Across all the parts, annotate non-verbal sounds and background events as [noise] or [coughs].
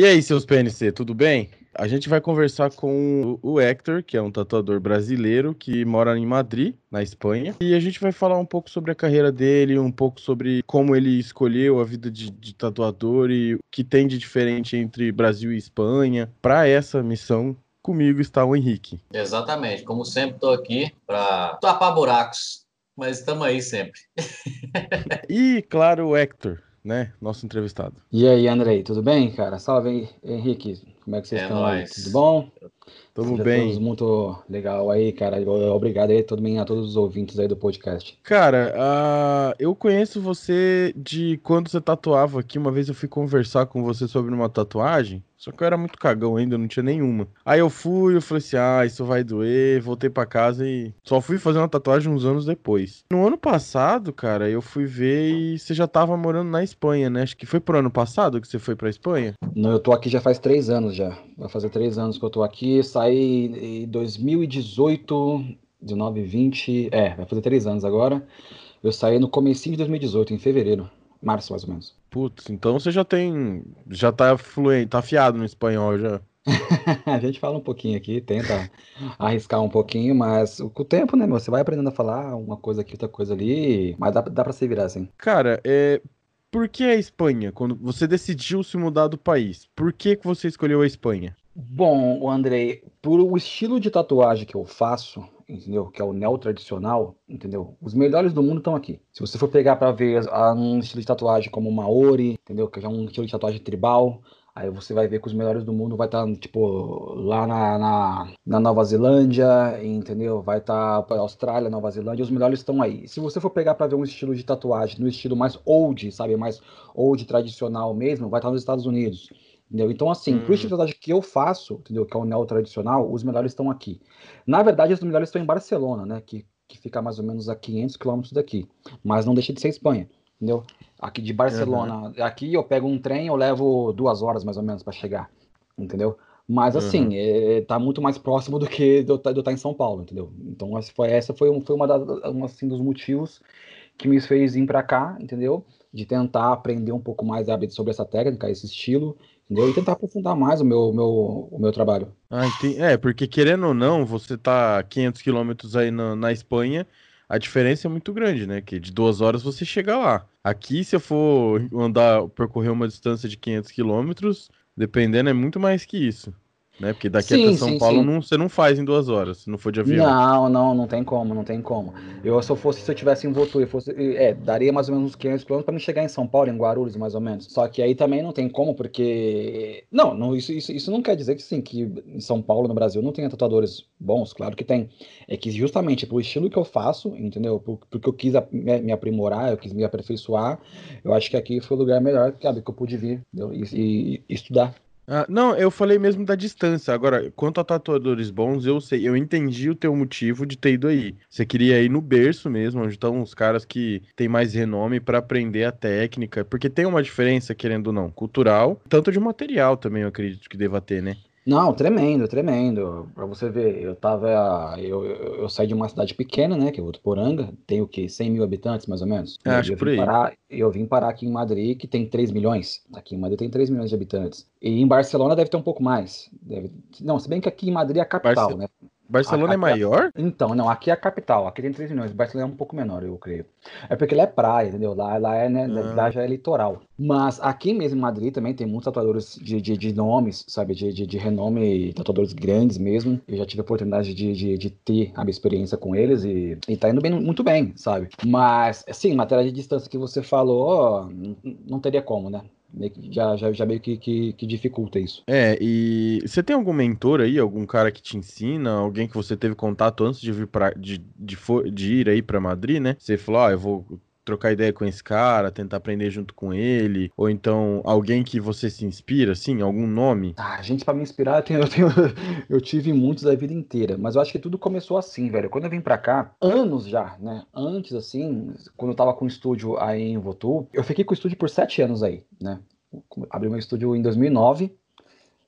E aí, seus PNC, tudo bem? A gente vai conversar com o Hector, que é um tatuador brasileiro que mora em Madrid, na Espanha. E a gente vai falar um pouco sobre a carreira dele, um pouco sobre como ele escolheu a vida de, de tatuador e o que tem de diferente entre Brasil e Espanha para essa missão comigo está o Henrique. Exatamente. Como sempre, estou aqui para tapar buracos, mas estamos aí sempre. [laughs] e, claro, o Hector, né? Nosso entrevistado. E aí, Andrei, tudo bem, cara? Salve, Henrique. Como é que vocês é estão nóis. aí? Tudo bom? Tudo bem. Muito legal aí, cara. Obrigado aí todo a todos os ouvintes aí do podcast. Cara, uh, eu conheço você de quando você tatuava aqui. Uma vez eu fui conversar com você sobre uma tatuagem. Só que eu era muito cagão ainda, não tinha nenhuma. Aí eu fui, eu falei assim: ah, isso vai doer. Voltei para casa e só fui fazer uma tatuagem uns anos depois. No ano passado, cara, eu fui ver e você já tava morando na Espanha, né? Acho que foi pro ano passado que você foi pra Espanha? Não, eu tô aqui já faz três anos já. Vai fazer três anos que eu tô aqui. Saí em 2018, 19, 20. É, vai fazer três anos agora. Eu saí no comecinho de 2018, em fevereiro. Março, mais ou menos. Putz, então você já tem. Já tá fluente, tá afiado no espanhol já. [laughs] a gente fala um pouquinho aqui, tenta arriscar um pouquinho, mas com o tempo, né, Você vai aprendendo a falar uma coisa aqui, outra coisa ali, mas dá, dá pra se virar assim. Cara, é. Por que a Espanha? Quando você decidiu se mudar do país, por que, que você escolheu a Espanha? Bom, Andrei, por o estilo de tatuagem que eu faço, entendeu? Que é o neo tradicional, entendeu? Os melhores do mundo estão aqui. Se você for pegar para ver um estilo de tatuagem como Maori, entendeu? Que é um estilo de tatuagem tribal, Aí você vai ver que os melhores do mundo vai estar, tá, tipo, lá na, na, na, Nova Zelândia, entendeu? Vai estar tá Austrália, Nova Zelândia, os melhores estão aí. Se você for pegar para ver um estilo de tatuagem no estilo mais old, sabe? Mais old tradicional mesmo, vai estar tá nos Estados Unidos. Entendeu? Então, assim, hum. pro estilo de tatuagem que eu faço, entendeu? Que é o neo tradicional, os melhores estão aqui. Na verdade, os melhores estão em Barcelona, né? Que, que fica mais ou menos a 500 quilômetros daqui. Mas não deixa de ser Espanha, entendeu? Aqui de Barcelona, uhum. aqui eu pego um trem, eu levo duas horas mais ou menos para chegar, entendeu? Mas assim, uhum. é, tá muito mais próximo do que do, do estar em São Paulo, entendeu? Então essa foi, essa foi, um, foi uma, das, uma assim, dos motivos que me fez vir para cá, entendeu? De tentar aprender um pouco mais sobre essa técnica, esse estilo, entendeu? E tentar aprofundar mais o meu, meu, o meu trabalho. Ah. É, porque querendo ou não, você tá 500 quilômetros aí na, na Espanha, a diferença é muito grande, né? Que de duas horas você chega lá. Aqui, se eu for andar, percorrer uma distância de 500 quilômetros, dependendo, é muito mais que isso né? Porque daqui sim, até São sim, Paulo sim. Não, você não faz em duas horas, se não for de avião. Não, não, não tem como, não tem como. Eu se eu fosse, se eu tivesse em Votu, fosse, é, daria mais ou menos uns 500 km para me chegar em São Paulo, em Guarulhos, mais ou menos. Só que aí também não tem como, porque não, não isso, isso, isso não quer dizer que sim, que em São Paulo, no Brasil, não tem tatuadores bons, claro que tem. É que justamente pro estilo que eu faço, entendeu? Porque eu quis me aprimorar, eu quis me aperfeiçoar, eu acho que aqui foi o lugar melhor, sabe, que eu pude vir e, e, e estudar. Ah, não, eu falei mesmo da distância. Agora, quanto a tatuadores bons, eu sei, eu entendi o teu motivo de ter ido aí. Você queria ir no berço mesmo, onde estão os caras que têm mais renome para aprender a técnica, porque tem uma diferença, querendo ou não, cultural, tanto de material também, eu acredito que deva ter, né? Não, tremendo, tremendo. Pra você ver, eu tava. Eu, eu, eu saí de uma cidade pequena, né? Que é Votuporanga, tem o quê? 100 mil habitantes, mais ou menos. É, acho eu por aí. Parar, eu vim parar aqui em Madrid, que tem 3 milhões. Aqui em Madrid tem 3 milhões de habitantes. E em Barcelona deve ter um pouco mais. Deve... Não, se bem que aqui em Madrid é a capital, Barce... né? Barcelona a, é maior? Então, não, aqui é a capital, aqui tem 3 milhões, Barcelona é um pouco menor, eu creio. É porque lá é praia, entendeu? Lá, lá, é, né, ah. lá já é litoral. Mas aqui mesmo em Madrid também tem muitos tatuadores de, de, de nomes, sabe, de, de, de, renome, tatuadores grandes mesmo. Eu já tive a oportunidade de, de, de ter a minha experiência com eles e, e tá indo bem, muito bem, sabe? Mas, sim, matéria de distância que você falou, não teria como, né? Já, já, já meio que, que, que, dificulta isso. É, e você tem algum mentor aí, algum cara que te ensina, alguém que você teve contato antes de vir para de, de, de, ir aí para Madrid, né? Você falou, ah, eu vou trocar ideia com esse cara, tentar aprender junto com ele, ou então alguém que você se inspira, assim, algum nome? Ah, gente, para me inspirar, eu, tenho, [laughs] eu, tenho, eu tive muitos da vida inteira, mas eu acho que tudo começou assim, velho. Quando eu vim para cá, anos já, né? Antes, assim, quando eu tava com o estúdio aí em Votu, eu fiquei com o estúdio por sete anos aí, né? Abri meu estúdio em 2009,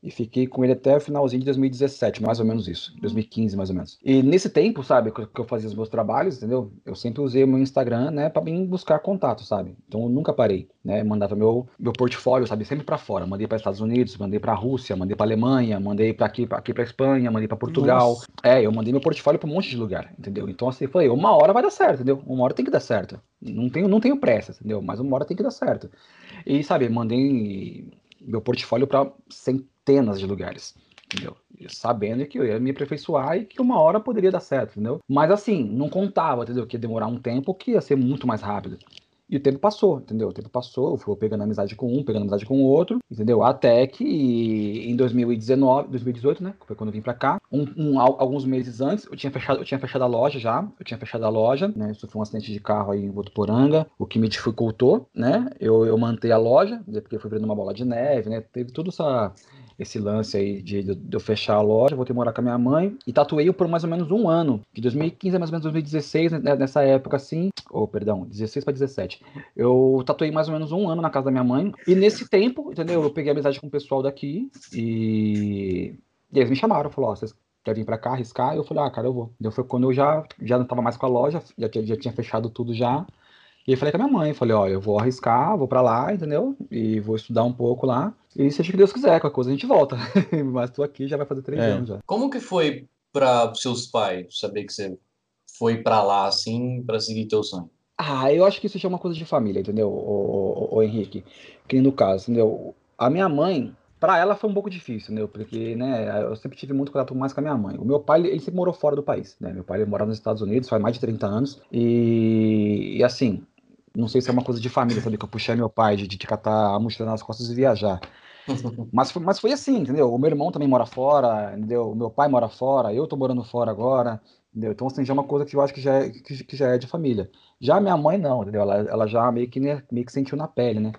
E fiquei com ele até o finalzinho de 2017, mais ou menos isso. 2015, mais ou menos. E nesse tempo, sabe, que eu fazia os meus trabalhos, entendeu? Eu sempre usei o meu Instagram, né, pra mim buscar contato, sabe? Então eu nunca parei, né? Mandava meu, meu portfólio, sabe, sempre para fora. Mandei para Estados Unidos, mandei para Rússia, mandei para Alemanha, mandei para aqui, pra, aqui para Espanha, mandei para Portugal. Nossa. É, eu mandei meu portfólio para um monte de lugar, entendeu? Então assim, falei, uma hora vai dar certo, entendeu? Uma hora tem que dar certo. Não tenho, não tenho pressa, entendeu? Mas uma hora tem que dar certo. E, sabe, mandei meu portfólio para centenas de lugares, entendeu? Sabendo que eu ia me aperfeiçoar e que uma hora poderia dar certo, entendeu? Mas assim, não contava, entendeu? Que ia demorar um tempo que ia ser muito mais rápido. E o tempo passou, entendeu? O tempo passou, eu fui pegando amizade com um, pegando amizade com o outro, entendeu? Até que em 2019, 2018, né? Foi quando eu vim pra cá. Um, um, alguns meses antes, eu tinha, fechado, eu tinha fechado a loja já. Eu tinha fechado a loja, né? Isso foi um acidente de carro aí em Votuporanga, o que me dificultou, né? Eu, eu mantei a loja, né? porque foi virando uma bola de neve, né? Teve toda essa esse lance aí de, de, eu fechar a loja, voltei a morar com a minha mãe e tatuei por mais ou menos um ano, de 2015 a mais ou menos 2016, né, nessa época assim, ou oh, perdão, 16 para 17. Eu tatuei mais ou menos um ano na casa da minha mãe e nesse tempo, entendeu? Eu peguei amizade com o pessoal daqui e, e eles me chamaram, falaram, ó, vocês quer vir para cá arriscar? Eu falei, ah, cara, eu vou. Então foi quando eu já, já não tava mais com a loja, já, já tinha fechado tudo já. E aí falei com a minha mãe, falei, olha, eu vou arriscar, vou para lá, entendeu? E vou estudar um pouco lá. E seja o que Deus quiser, qualquer coisa a gente volta. [laughs] Mas tô aqui já vai fazer três é. anos já. Como que foi para seus pais saber que você foi para lá assim para seguir teu sonho? Ah, eu acho que isso já é uma coisa de família, entendeu, o, o, o Henrique? Que no caso, entendeu? A minha mãe, para ela foi um pouco difícil, né? Porque, né, eu sempre tive muito contato mais com a minha mãe. O meu pai, ele sempre morou fora do país, né? Meu pai ele mora nos Estados Unidos faz mais de 30 anos. E, e assim, não sei se é uma coisa de família, sabe? Que eu puxei meu pai de, de catar a mochila nas costas e viajar. [laughs] mas, foi, mas foi assim, entendeu? O meu irmão também mora fora, entendeu? O meu pai mora fora, eu tô morando fora agora, entendeu? Então, assim, já é uma coisa que eu acho que já é, que, que já é de família. Já minha mãe, não, entendeu? Ela, ela já meio que, né, meio que sentiu na pele, né?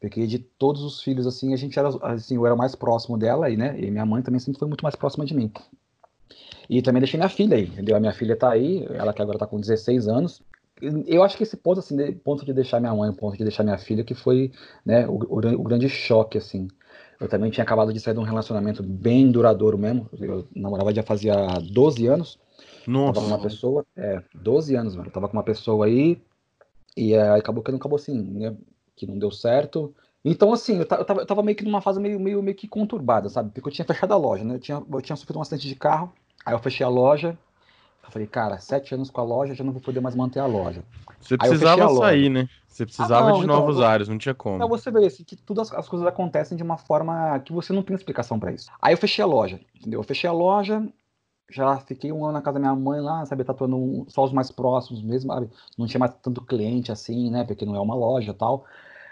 Porque de todos os filhos, assim, a gente era, assim, eu era mais próximo dela, e, né? E minha mãe também sempre foi muito mais próxima de mim. E também deixei minha filha aí, entendeu? A minha filha tá aí, ela que agora tá com 16 anos, eu acho que esse ponto, assim, ponto de deixar minha mãe, ponto de deixar minha filha, que foi, né, o, o, grande choque, assim. Eu também tinha acabado de sair de um relacionamento bem duradouro mesmo. Eu namorava já fazia 12 anos. Nossa. Tava com uma pessoa, é, 12 anos, mano. Eu tava com uma pessoa aí, e é, acabou que não acabou assim, né, que não deu certo. Então, assim, eu tava, eu tava meio que numa fase meio, meio, meio que conturbada, sabe? Porque eu tinha fechado a loja, né? Eu tinha, eu tinha sofrido um acidente de carro, aí eu fechei a loja, eu falei, cara, sete anos com a loja, já não vou poder mais manter a loja. Você precisava sair, né? Você precisava ah, não, de então, novos áreas, não tinha como. Então você vê assim, que todas as coisas acontecem de uma forma que você não tem explicação para isso. Aí eu fechei a loja, entendeu? Eu fechei a loja, já fiquei um ano na casa da minha mãe lá, sabe, tatuando só os mais próximos mesmo, sabe? Não tinha mais tanto cliente assim, né? Porque não é uma loja e tal.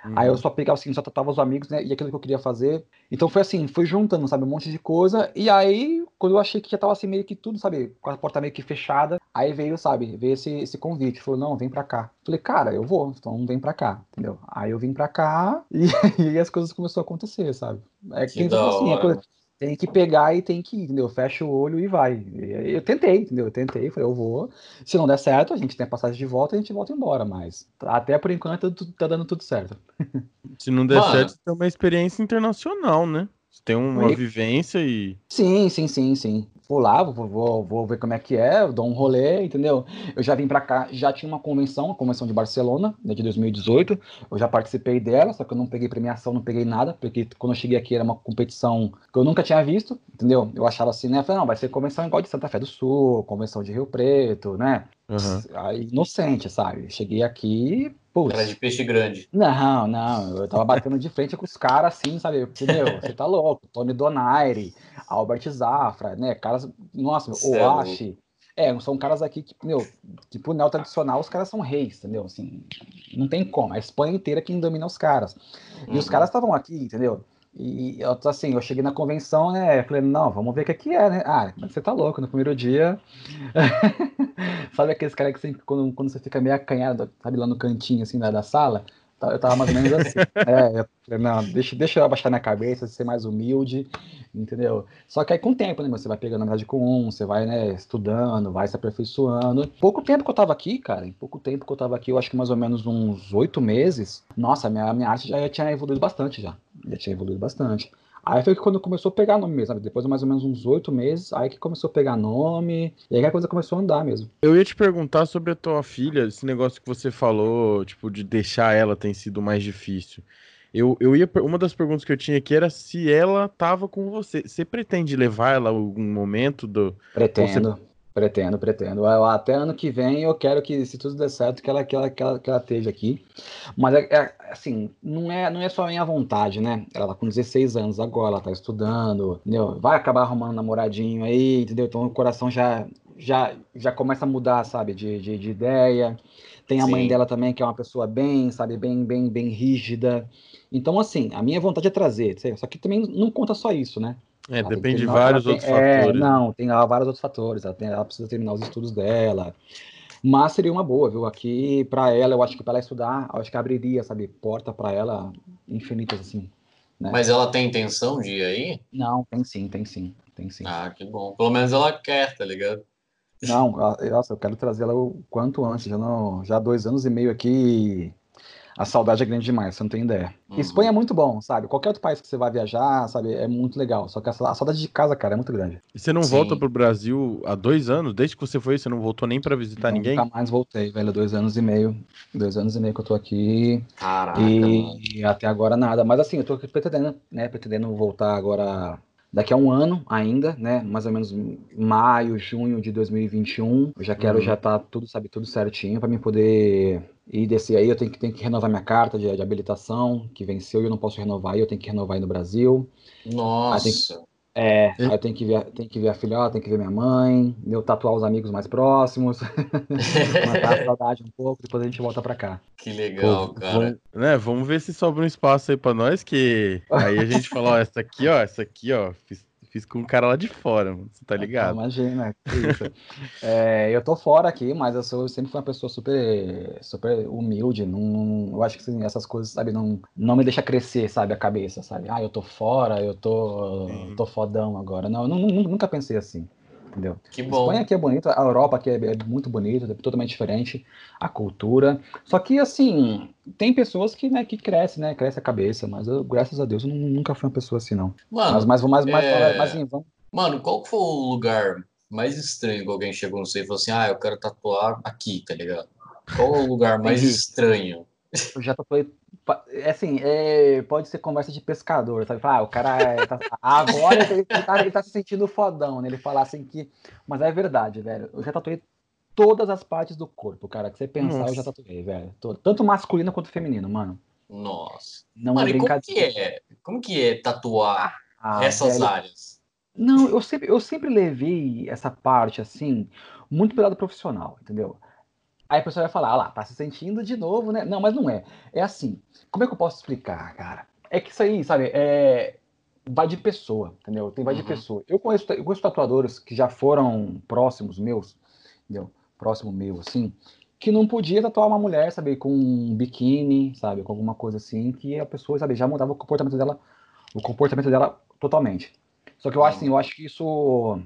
Uhum. Aí eu só pegava assim, só tratava os amigos, né? E aquilo que eu queria fazer. Então foi assim, foi juntando, sabe, um monte de coisa. E aí, quando eu achei que já tava assim, meio que tudo, sabe, com a porta meio que fechada, aí veio, sabe, veio esse, esse convite. Falou, não, vem pra cá. Falei, cara, eu vou, então vem pra cá, entendeu? Aí eu vim pra cá [laughs] e, e as coisas começaram a acontecer, sabe? É que, que assim, é coisa, tem que pegar e tem que ir, entendeu? Fecha o olho e vai. Eu tentei, entendeu? Eu tentei, falei, eu vou. Se não der certo, a gente tem a passagem de volta e a gente volta embora, mas até por enquanto tá dando tudo certo. [laughs] Se não der Mano. certo, tem uma experiência internacional, né? Você tem uma e... vivência e. Sim, sim, sim, sim vou lá, vou, vou, ver como é que é, dou um rolê, entendeu? Eu já vim para cá, já tinha uma convenção, a convenção de Barcelona, né, de 2018, eu já participei dela, só que eu não peguei premiação, não peguei nada, porque quando eu cheguei aqui era uma competição que eu nunca tinha visto, entendeu? Eu achava assim, né? falei, não, vai ser convenção igual de Santa Fé do Sul, convenção de Rio Preto, né? Uhum. Inocente, sabe? Cheguei aqui, Putz. Era de peixe grande. Não, não. Eu tava batendo de frente com os caras assim, sabe? Meu, você tá louco. Tony Donaire, Albert Zafra, né? Caras. Nossa, o Oashi. É, são caras aqui que, meu, tipo, neo tradicional, os caras são reis, entendeu? Assim, não tem como. A Espanha inteira quem domina os caras. E uhum. os caras estavam aqui, entendeu? E eu, assim, eu cheguei na convenção, né? Falei, não, vamos ver o que, é que é, né? Ah, você tá louco, no primeiro dia. [laughs] sabe aqueles caras que você, quando, quando você fica meio acanhado, sabe, lá no cantinho, assim, da, da sala? Tá, eu tava mais ou menos assim. [laughs] é, eu não, deixa, deixa eu abaixar minha cabeça, ser mais humilde, entendeu? Só que aí com o tempo, né, você vai pegando amizade com um, você vai, né, estudando, vai se aperfeiçoando. Pouco tempo que eu tava aqui, cara, em pouco tempo que eu tava aqui, eu acho que mais ou menos uns oito meses, nossa, minha, minha arte já tinha evoluído bastante já. Já tinha evoluído bastante. Aí foi que quando começou a pegar nome mesmo, sabe? Depois de mais ou menos uns oito meses, aí que começou a pegar nome, e aí a coisa começou a andar mesmo. Eu ia te perguntar sobre a tua filha, esse negócio que você falou, tipo, de deixar ela tem sido mais difícil. Eu, eu ia. Uma das perguntas que eu tinha aqui era se ela tava com você. Você pretende levar ela algum momento do. Pretendo. Você... Pretendo, pretendo. Até ano que vem eu quero que, se tudo der certo, que ela, que ela, que ela, que ela esteja aqui. Mas, é, é, assim, não é, não é só a minha vontade, né? Ela tá com 16 anos agora, ela tá estudando, entendeu? Vai acabar arrumando um namoradinho aí, entendeu? Então o coração já, já, já começa a mudar, sabe, de, de, de ideia. Tem a Sim. mãe dela também, que é uma pessoa bem, sabe, bem, bem, bem rígida. Então, assim, a minha vontade é trazer, só que também não conta só isso, né? É, ela depende de vários outros é, fatores. Não, tem vários outros fatores. Ela, tem, ela precisa terminar os estudos dela. Mas seria uma boa, viu? Aqui, para ela, eu acho que para ela estudar, eu acho que abriria, sabe, porta para ela infinitas, assim. Né? Mas ela tem intenção de ir aí? Não, tem sim, tem sim, tem sim. Ah, que bom. Pelo menos ela quer, tá ligado? Não, nossa, eu quero trazer ela o quanto antes. Já, não, já há dois anos e meio aqui a saudade é grande demais, você não tem ideia. Uhum. Espanha é muito bom, sabe? Qualquer outro país que você vai viajar, sabe, é muito legal. Só que a, saudade de casa, cara, é muito grande. E você não Sim. volta pro Brasil há dois anos? Desde que você foi, você não voltou nem para visitar não, ninguém? Nunca mais voltei, velho. Dois anos e meio. Dois anos e meio que eu tô aqui. Caraca. E mano. até agora nada. Mas assim, eu tô pretendendo, né? Pretendendo voltar agora daqui a um ano ainda, né? Mais ou menos maio, junho de 2021. Eu já quero uhum. já tá tudo, sabe, tudo certinho para mim poder ir descer aí. Eu tenho que, tenho que renovar minha carta de, de habilitação, que venceu e eu não posso renovar, e eu tenho que renovar aí no Brasil. Nossa. É, aí eu tenho que ver, tenho que ver a filhota, tenho que ver minha mãe, eu tatuar os amigos mais próximos, [laughs] matar a saudade um pouco, depois a gente volta pra cá. Que legal, Pô, cara. Vamos, né, vamos ver se sobra um espaço aí pra nós, que aí a gente fala, ó, essa aqui, ó, essa aqui, ó, fiz Fiz com um cara lá de fora, mano. Você tá ligado? Imagina, isso. [laughs] é, eu tô fora aqui, mas eu, sou, eu sempre fui uma pessoa super, super humilde. Não, eu acho que assim, essas coisas, sabe, não, não me deixa crescer, sabe, a cabeça, sabe? Ah, eu tô fora, eu tô, tô fodão agora. Não, eu nunca pensei assim entendeu? Que bom. A Espanha aqui é bonita, a Europa aqui é, é muito bonita, é totalmente diferente, a cultura. Só que, assim, tem pessoas que, né, que crescem, né? Cresce a cabeça, mas eu, graças a Deus, eu nunca fui uma pessoa assim, não. Mano, mas, mas, mas, mas, é... mas assim, vamos... Mano, qual foi o lugar mais estranho que alguém chegou no você e falou assim, ah, eu quero tatuar aqui, tá ligado? Qual o lugar [laughs] mais estranho? Eu já tatuei assim, é, pode ser conversa de pescador, sabe? Ah, o cara é, tá, agora ele tá, ele tá, se sentindo fodão, né? Ele falar assim que. Mas é verdade, velho. Eu já tatuei todas as partes do corpo, cara. Que você pensar, Nossa. eu já tatuei, velho. Tanto masculino quanto feminino, mano. Nossa. Não mano, é brincadeira. como que é? Como que é tatuar ah, essas velho. áreas? Não, eu sempre, eu sempre levei essa parte assim, muito pelo lado profissional, entendeu? Aí a pessoa vai falar, ah lá, tá se sentindo de novo, né? Não, mas não é. É assim, como é que eu posso explicar, cara? É que isso aí, sabe, é... vai de pessoa, entendeu? Tem vai uhum. de pessoa. Eu conheço, eu conheço tatuadores que já foram próximos meus, entendeu? Próximo meu, assim, que não podia tatuar uma mulher, sabe, com um biquíni, sabe, com alguma coisa assim, que a pessoa, sabe, já mudava o comportamento dela, o comportamento dela totalmente. Só que eu acho assim, eu acho que isso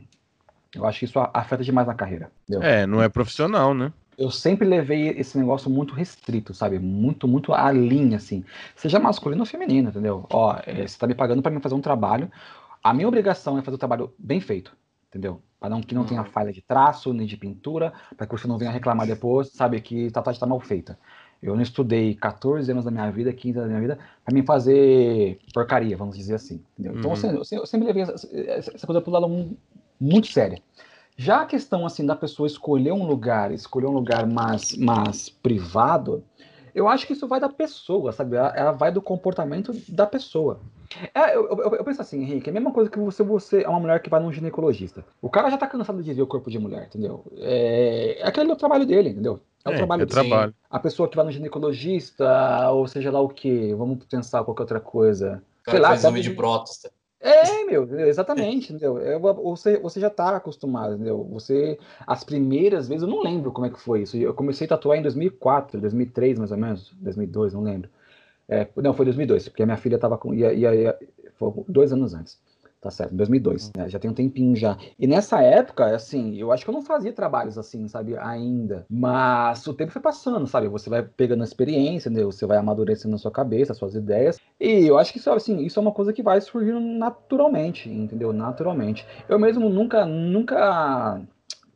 eu acho que isso afeta demais na carreira. Entendeu? É, não é profissional, né? Eu sempre levei esse negócio muito restrito, sabe? Muito, muito à linha, assim. Seja masculino ou feminino, entendeu? Ó, é, você tá me pagando para mim fazer um trabalho. A minha obrigação é fazer o trabalho bem feito, entendeu? Para não que não tenha uhum. falha de traço, nem de pintura, para que você não venha reclamar depois, sabe? Que a tatuagem tá mal feita. Eu não estudei 14 anos da minha vida, 15 anos da minha vida, para mim fazer porcaria, vamos dizer assim. Entendeu? Então, uhum. eu, sempre levei essa, essa coisa pro lado muito séria. Já a questão assim da pessoa escolher um lugar, escolher um lugar mais, mais privado, eu acho que isso vai da pessoa, sabe? Ela, ela vai do comportamento da pessoa. É, eu, eu, eu, penso assim, Henrique, é a mesma coisa que você, você é uma mulher que vai num ginecologista. O cara já tá cansado de ver o corpo de mulher, entendeu? É, é aquele é o trabalho dele, entendeu? É o é, trabalho é dele. Trabalho. A pessoa que vai no ginecologista, ou seja lá o que, vamos pensar qualquer outra coisa. O cara Sei lá, faz exame de próstata. É, meu, exatamente, entendeu? É, você, você já está acostumado, entendeu? Você, as primeiras vezes, eu não lembro como é que foi isso. Eu comecei a tatuar em 2004, 2003 mais ou menos, 2002, não lembro. É, não, foi 2002, porque a minha filha estava com, ia, ia, ia, foi dois anos antes. Tá certo, 2002, né? Já tem um tempinho já. E nessa época, assim, eu acho que eu não fazia trabalhos assim, sabe, ainda. Mas o tempo foi passando, sabe? Você vai pegando a experiência, né? Você vai amadurecendo na sua cabeça, as suas ideias. E eu acho que isso, assim, isso é uma coisa que vai surgindo naturalmente, entendeu? Naturalmente. Eu mesmo nunca, nunca.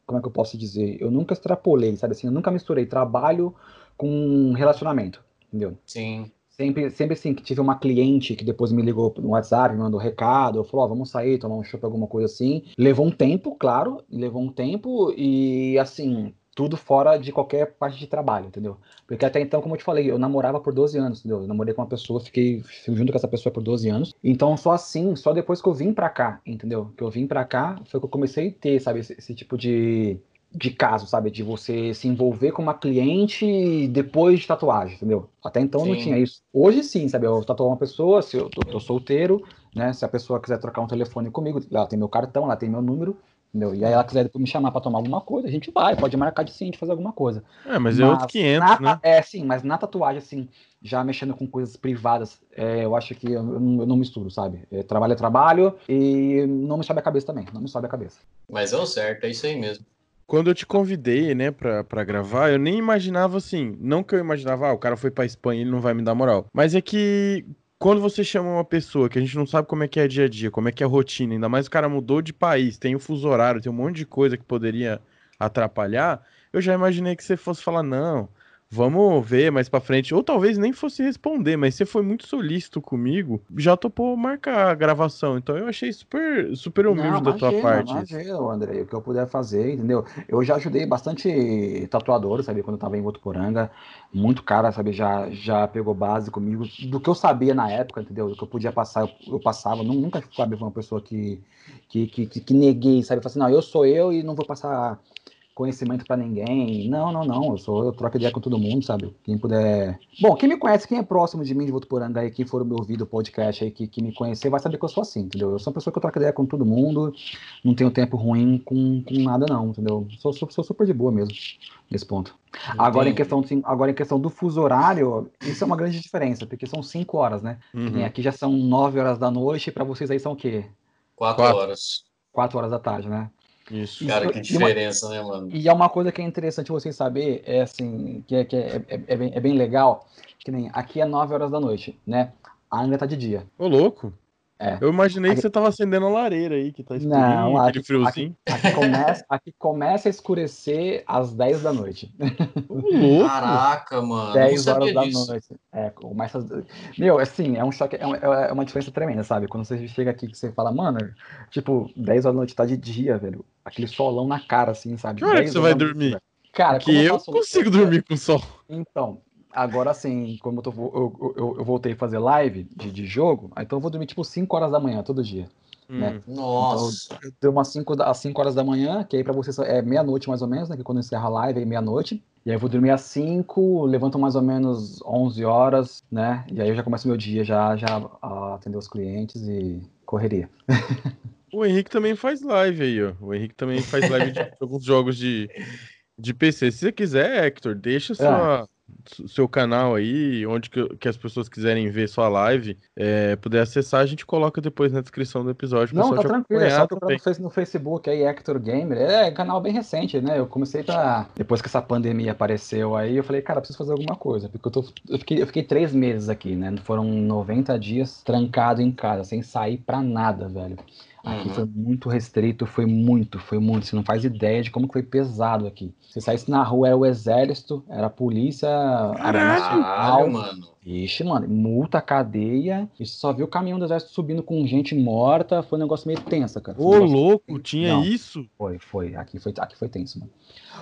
Como é que eu posso dizer? Eu nunca extrapolei, sabe assim? Eu nunca misturei trabalho com relacionamento, entendeu? Sim. Sempre, sempre assim, que tive uma cliente que depois me ligou no WhatsApp, me mandou recado, falou, ó, vamos sair, tomar um chopp, alguma coisa assim. Levou um tempo, claro, levou um tempo e, assim, tudo fora de qualquer parte de trabalho, entendeu? Porque até então, como eu te falei, eu namorava por 12 anos, entendeu? Eu namorei com uma pessoa, fiquei junto com essa pessoa por 12 anos. Então, só assim, só depois que eu vim pra cá, entendeu? Que eu vim pra cá, foi que eu comecei a ter, sabe, esse, esse tipo de de caso, sabe? De você se envolver com uma cliente depois de tatuagem, entendeu? Até então sim. não tinha isso. Hoje sim, sabe? Eu tatuo uma pessoa, se eu tô, tô, solteiro, né? Se a pessoa quiser trocar um telefone comigo, ela tem meu cartão, ela tem meu número, entendeu? E aí ela quiser me chamar para tomar alguma coisa, a gente vai, pode marcar de sim, de fazer alguma coisa. É, mas, mas é outro 500, na, né? É, sim, mas na tatuagem, assim, já mexendo com coisas privadas, é, eu acho que eu, eu, não, eu não, misturo, sabe? É, trabalho é trabalho e não me sobe a cabeça também, não me sobe a cabeça. Mas é o certo, é isso aí mesmo quando eu te convidei, né, pra, pra gravar, eu nem imaginava assim. Não que eu imaginava, ah, o cara foi pra Espanha, ele não vai me dar moral. Mas é que quando você chama uma pessoa que a gente não sabe como é que é dia a dia, como é que é a rotina, ainda mais o cara mudou de país, tem o fuso horário, tem um monte de coisa que poderia atrapalhar, eu já imaginei que você fosse falar, não, vamos ver mais para frente. Ou talvez nem fosse responder, mas você foi muito solícito comigo, já topou marcar a gravação. Então eu achei super, super humilde Não, da tua parte. Imagina, André, o que eu puder fazer, entendeu? Eu já ajudei bastante tatuadores, sabe, quando eu tava em Votuporanga. Muito cara, sabe, já, já pegou base comigo. Do que eu sabia na época, entendeu? Do que eu podia passar, eu, eu passava. Nunca, sabe, foi uma pessoa que, que, que, que, que neguei, sabe? Falei assim, não, eu sou eu e não vou passar conhecimento para ninguém. Não, não, não. Eu sou, eu troco ideia com todo mundo, sabe? Quem puder. Bom, quem me conhece, quem é próximo de mim de Votuporanga aí, quem for me ouvir do podcast aí, que, que me conhecer, vai saber que eu sou assim, entendeu? Eu sou uma pessoa que eu troco ideia com todo mundo, não tenho tempo ruim com, com nada, não, entendeu? Sou, sou, sou super de boa mesmo, nesse ponto. Agora em, questão, agora, em questão do fuso horário, isso é uma grande diferença, porque são cinco horas, né? Uhum. Aqui já são nove horas da noite, para vocês aí são o quê? Quatro, Quatro horas. Quatro horas da tarde, né? Isso. Cara, que diferença, uma, né, mano? E é uma coisa que é interessante vocês saber, é assim, que, é, que é, é, é, bem, é bem legal, que nem aqui é 9 horas da noite, né? Ainda tá de dia. Ô, louco. É. Eu imaginei aqui... que você tava acendendo a lareira aí, que tá escurinho, aquele aqui, friozinho. Aqui, aqui, começa, aqui começa a escurecer às 10 da noite. Caraca, mano. 10 horas da disso. noite. É, começa. Meu, assim, é um choque, é, é, é uma diferença tremenda, sabe? Quando você chega aqui que você fala, mano, tipo, 10 horas da noite tá de dia, velho. Aquele solão na cara, assim, sabe? Que hora que você vai dormir? Cara, que eu, eu consigo dormir com sol. Então, Agora sim, como eu, tô, eu, eu, eu, voltei a fazer live de, de jogo, então eu vou dormir tipo 5 horas da manhã todo dia. Hum. Né? Nossa! Então, eu umas 5 às 5 horas da manhã, que aí pra vocês é meia-noite mais ou menos, né? Que quando encerra a live é meia-noite. E aí eu vou dormir às 5, levanto mais ou menos 11 horas, né? E aí eu já começo meu dia já, já a atender os clientes e correria. O Henrique também faz live aí, ó. O Henrique também faz live de [laughs] alguns jogos de, de PC. Se você quiser, Hector, deixa sua, seu canal aí, onde que, que, as pessoas quiserem ver sua live, é, puder acessar, a gente coloca depois na descrição do episódio. Não, tá tranquilo, é só procurar no Facebook aí, Hector Gamer. É, é canal bem recente, né? Eu comecei pra. Depois que essa pandemia apareceu aí, eu falei, cara, preciso fazer alguma coisa. Porque eu, tô, eu, fiquei, eu fiquei três meses aqui, né? Foram 90 dias trancado em casa, sem sair pra nada, velho. Aqui uhum. foi muito restrito, foi muito, foi muito. Você não faz ideia de como foi pesado aqui. Você saísse na rua, era o exército, era a polícia. Caralho, mano. Ixi, mano, multa, cadeia. E você só viu o caminhão do exército subindo com gente morta. Foi um negócio meio tenso, cara. Ô, um louco, tinha não, isso? Foi, foi. Aqui foi, aqui foi tenso, mano.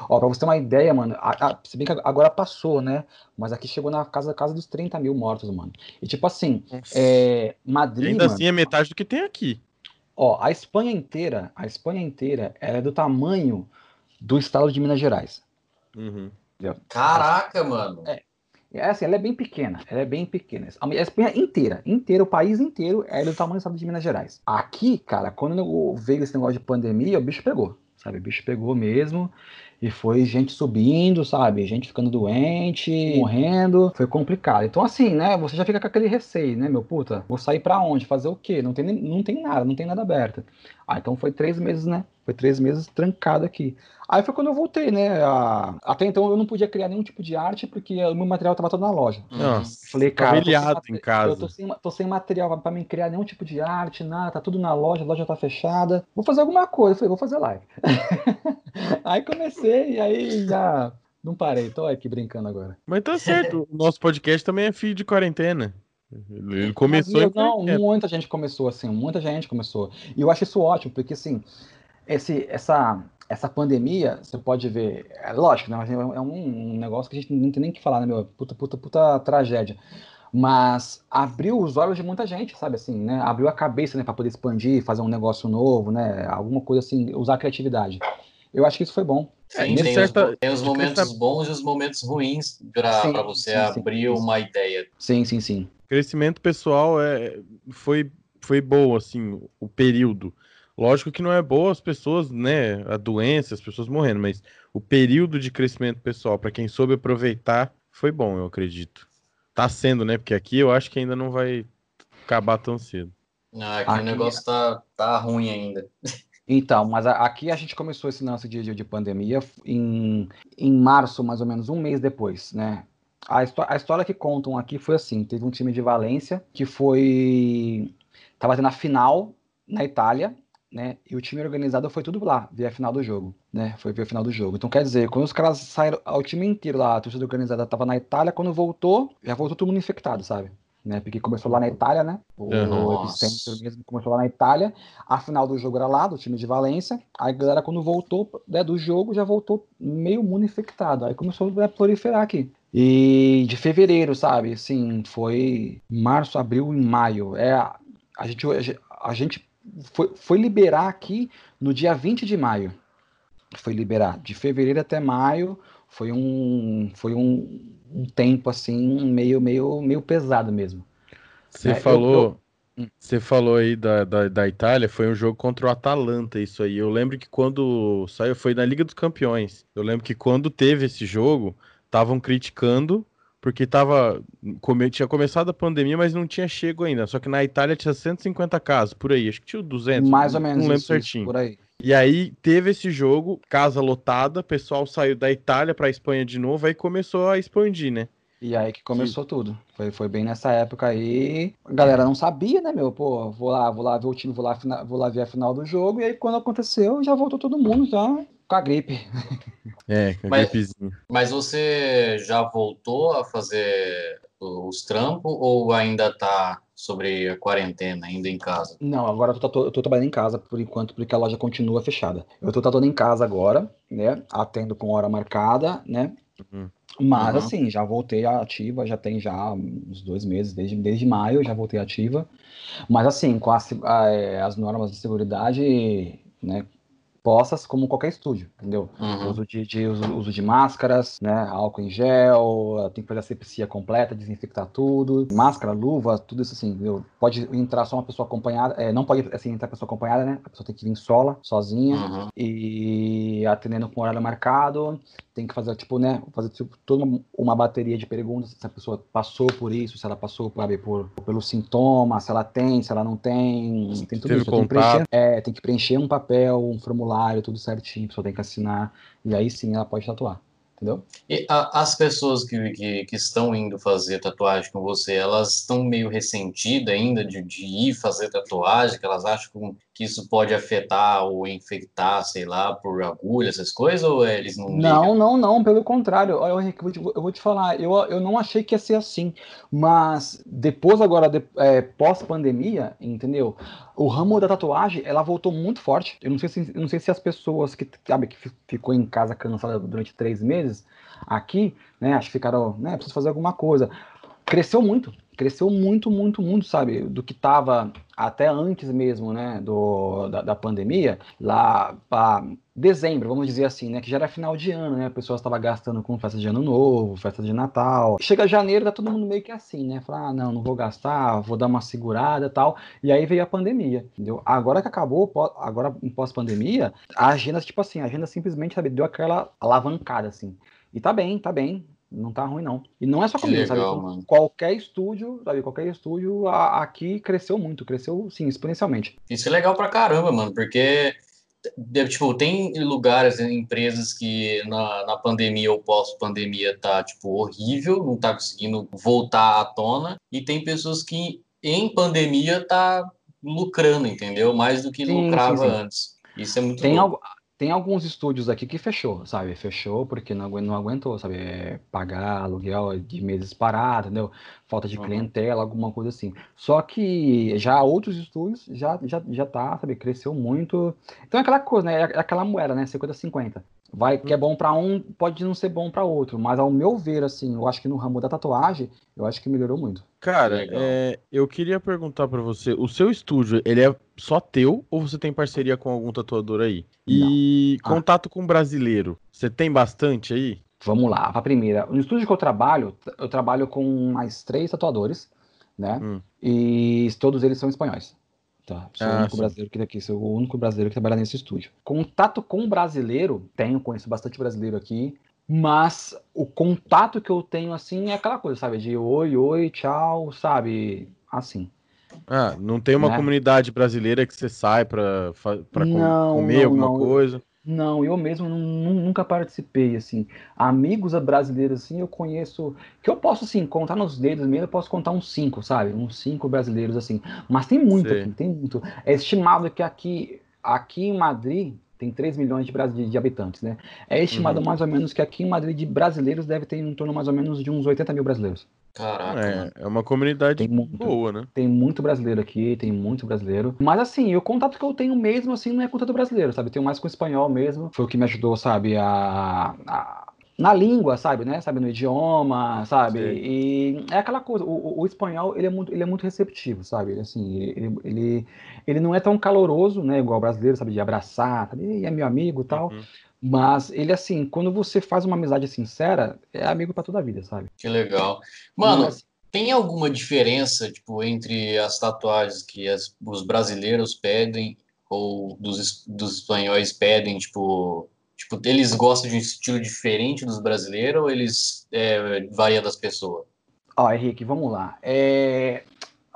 Ó, pra você ter uma ideia, mano, a, a, se bem que agora passou, né? Mas aqui chegou na casa, casa dos 30 mil mortos, mano. E tipo assim, é, Madrid. Ainda mano, assim é metade do que tem aqui. Ó, a Espanha inteira, a Espanha inteira, ela é do tamanho do estado de Minas Gerais. Uhum. Caraca, mano. É, é assim, ela é bem pequena, ela é bem pequena. A Espanha inteira, inteira, o país inteiro é do tamanho do estado de Minas Gerais. Aqui, cara, quando veio esse negócio de pandemia, o bicho pegou. sabe? O bicho pegou mesmo. E foi gente subindo, sabe? Gente ficando doente, morrendo. Foi complicado. Então, assim, né? Você já fica com aquele receio, né, meu puta? Vou sair pra onde? Fazer o quê? Não tem, não tem nada, não tem nada aberto. Ah, então foi três meses, né? Foi três meses trancado aqui. Aí foi quando eu voltei, né? A... Até então eu não podia criar nenhum tipo de arte porque o meu material estava todo na loja. Nossa, Falei, cara, eu tô sem, familiado em casa. eu tô sem, tô sem material para me criar nenhum tipo de arte, nada, tá tudo na loja, a loja tá fechada. Vou fazer alguma coisa. Eu falei, vou fazer live. [laughs] aí comecei e aí já não parei. Tô aqui brincando agora. Mas tá certo, o nosso podcast também é filho de quarentena. Ele começou Mas, em não, muita gente começou assim, muita gente começou. E eu acho isso ótimo, porque assim, esse, essa, essa pandemia, você pode ver, é lógico, né? É um, um negócio que a gente não tem nem o que falar, né, meu? Puta, puta, puta tragédia. Mas abriu os olhos de muita gente, sabe assim, né? Abriu a cabeça, né, para poder expandir, fazer um negócio novo, né? Alguma coisa assim, usar a criatividade. Eu acho que isso foi bom. Sim, de tem, certa- os, tem os momentos bons e os momentos ruins para Sim, você sim, sim, abrir sim. uma ideia. Sim, sim, sim. crescimento pessoal é, foi, foi bom, assim, o período. Lógico que não é boa as pessoas, né, a doença, as pessoas morrendo, mas o período de crescimento pessoal, para quem soube aproveitar, foi bom, eu acredito. Tá sendo, né, porque aqui eu acho que ainda não vai acabar tão cedo. Ah, aqui, Aqui- o negócio tá, tá ruim ainda. [laughs] Então, mas a- aqui a gente começou esse lance de, de, de pandemia em, em março, mais ou menos, um mês depois, né? A, a história que contam aqui foi assim: teve um time de Valência que foi. Tava tendo a final na Itália, né? E o time organizado foi tudo lá, ver a final do jogo, né? Foi ver a final do jogo. Então, quer dizer, quando os caras saíram, o time inteiro lá, a torcida organizada tava na Itália, quando voltou, já voltou todo mundo infectado, sabe? Né? Porque começou lá na Itália, né? O epicentro mesmo começou lá na Itália. A final do jogo era lá, do time de Valência. Aí a galera, quando voltou né, do jogo, já voltou meio mundo infectado. Aí começou a proliferar aqui. E de fevereiro, sabe? Assim, foi março, abril e maio. É, a gente, a gente foi, foi liberar aqui no dia 20 de maio. Foi liberar. De fevereiro até maio foi um, foi um, um tempo assim meio, meio, meio pesado mesmo. Você É, eu- falou, eu- você falou aí da, da, da Itália, foi um jogo contra o Atalanta, isso aí. Eu lembro que quando saiu, foi na Liga dos Campeões. Eu lembro que quando teve esse jogo, estavam criticando porque tava, tinha começado a pandemia, mas não tinha chego ainda. Só que na Itália tinha 150 casos, por aí. Acho que tinha 200. Mais ou não menos lembro isso, isso, certinho. por aí. E aí teve esse jogo, casa lotada, pessoal saiu da Itália pra Espanha de novo, aí começou a expandir, né? E aí que começou tudo. Foi, foi bem nessa época aí. A galera não sabia, né, meu? Pô, vou lá, vou lá ver o time, vou lá, vou lá ver a final do jogo. E aí, quando aconteceu, já voltou todo mundo já com a gripe. É, com a Mas- gripezinha. Mas você já voltou a fazer os trampos ou ainda tá sobre a quarentena, ainda em casa? Não, agora eu tô, eu tô trabalhando em casa por enquanto, porque a loja continua fechada. Eu tô tatuando em casa agora, né? Atendo com hora marcada, né? Uhum. Mas Uhum. assim, já voltei ativa, já tem já uns dois meses, desde, desde maio eu já voltei ativa. Mas assim, com a a- é, as normas de seguridade, né? Postas como qualquer estúdio, entendeu? Uhum. Uso de, de- uso, uso de máscaras, né? Álcool em gel, tem que fazer a sepsia completa, desinfectar tudo, máscara, luva, tudo isso assim, entendeu? Pode entrar só uma pessoa acompanhada, é, não pode assim, entrar pessoa acompanhada, né? A pessoa tem que vir sola, sozinha Uhum. e atendendo com horário marcado, tem que fazer, tipo, né, fazer tipo, toda uma, uma bateria de perguntas, se a pessoa passou por isso, se ela passou sabe, por, pelo sintoma, se ela tem, se ela não tem, tem tudo Teve isso. Tem que, preencher, é, tem que preencher um papel, um formulário, tudo certinho, a pessoa tem que assinar, e aí sim ela pode tatuar, entendeu? E a- as pessoas que, que, que estão indo fazer tatuagem com você, elas estão meio ressentidas ainda de, de ir fazer tatuagem, que elas acham que isso pode afetar ou infectar, sei lá, por agulha, essas coisas, ou eles não ligam? Não, não, não, pelo contrário. Olha, Henrique, eu vou te, eu vou te falar, eu, eu não achei que ia ser assim, mas depois agora, de- é, pós-pandemia, entendeu? O ramo da tatuagem, ela voltou muito forte. Eu não sei se, não sei se as pessoas que, sabe, que fi- ficou em casa cansada durante três meses, aqui, né, acho que ficaram, né, preciso fazer alguma coisa. Cresceu muito, cresceu muito, muito, muito, sabe, do que tava até antes mesmo, né, do, da, da pandemia, lá para dezembro, vamos dizer assim, né? Que já era final de ano, né? A pessoa estava gastando com festa de ano novo, festa de Natal. Chega janeiro, tá todo mundo meio que assim, né? Fala, ah, não, não vou gastar, vou dar uma segurada tal. E aí veio a pandemia, entendeu? Agora que acabou, agora em pós-pandemia, a agenda, tipo assim, a agenda simplesmente, sabe, deu aquela alavancada, assim. E tá bem, tá bem. Não tá ruim, não. E não é só comigo, sabe? Mano. Qualquer estúdio, sabe? Qualquer estúdio a, aqui cresceu muito, cresceu, sim, exponencialmente. Isso é legal pra caramba, mano, porque tipo, tem lugares, empresas que na, na pandemia ou pós-pandemia tá, tipo, horrível, não tá conseguindo voltar à tona, e tem pessoas que em pandemia tá lucrando, entendeu? Mais do que sim, lucrava sim, sim. antes. Isso é muito tem. Tem alguns estúdios aqui que fechou, sabe? Fechou porque não, não aguentou, sabe? É, pagar aluguel de meses parado, entendeu? Falta de uhum. clientela, alguma coisa assim. Só que já outros estúdios já, já, já tá, sabe? Cresceu muito. Então é aquela coisa, né? É aquela moeda, né? 50-50. Vai, que é bom para um, pode não ser bom para outro, mas ao meu ver, assim, eu acho que no ramo da tatuagem, eu acho que melhorou muito. Cara, é, eu queria perguntar para você, o seu estúdio, ele é só teu ou você tem parceria com algum tatuador aí? E ah. contato com brasileiro, você tem bastante aí? Vamos lá, a primeira, no estúdio que eu trabalho, eu trabalho com mais três tatuadores, né? Hum. E todos eles são espanhóis. Tá? Sou ah, o único sim. brasileiro que daqui, sou o único brasileiro que trabalha nesse estúdio. Contato com brasileiro, tenho, conheço bastante brasileiro aqui, mas o contato que eu tenho assim é aquela coisa, sabe? De oi, oi, tchau, sabe? Assim. Ah, não tem uma né? comunidade brasileira que você sai para comer não, alguma não. coisa? Não, eu mesmo nunca participei, assim. Amigos brasileiros, assim, eu conheço. Que eu posso, assim, contar nos dedos mesmo, eu posso contar uns cinco, sabe? Uns cinco brasileiros, assim. Mas tem muito aqui, tem muito. É estimado que aqui, aqui em Madrid, tem 3 milhões de, de, de habitantes, né? É estimado uhum. mais ou menos que aqui em Madrid de brasileiros deve ter em torno mais ou menos de uns 80 mil brasileiros. Caraca. É, é uma comunidade muito, boa, né? Tem muito brasileiro aqui, tem muito brasileiro. Mas assim, o contato que eu tenho mesmo, assim, não é contato brasileiro, sabe? Tenho mais com o espanhol mesmo. Foi o que me ajudou, sabe, a, a na língua, sabe, né? Sabe, no idioma, sabe? Sim. E é aquela coisa, o, o, espanhol, ele é muito, ele é muito receptivo, sabe? Assim, ele, ele, ele não é tão caloroso, né? Igual o brasileiro, sabe? De abraçar, sabe? E é meu amigo e tal. Uhum. Mas ele, assim, quando você faz uma amizade sincera, é amigo para toda a vida, sabe? Que legal. Mano, Mas... tem alguma diferença, tipo, entre as tatuagens que as, os brasileiros pedem ou dos, dos espanhóis pedem, tipo, tipo, eles gostam de um estilo diferente dos brasileiros ou eles é, varia das pessoas? Ó, Henrique, vamos lá. É...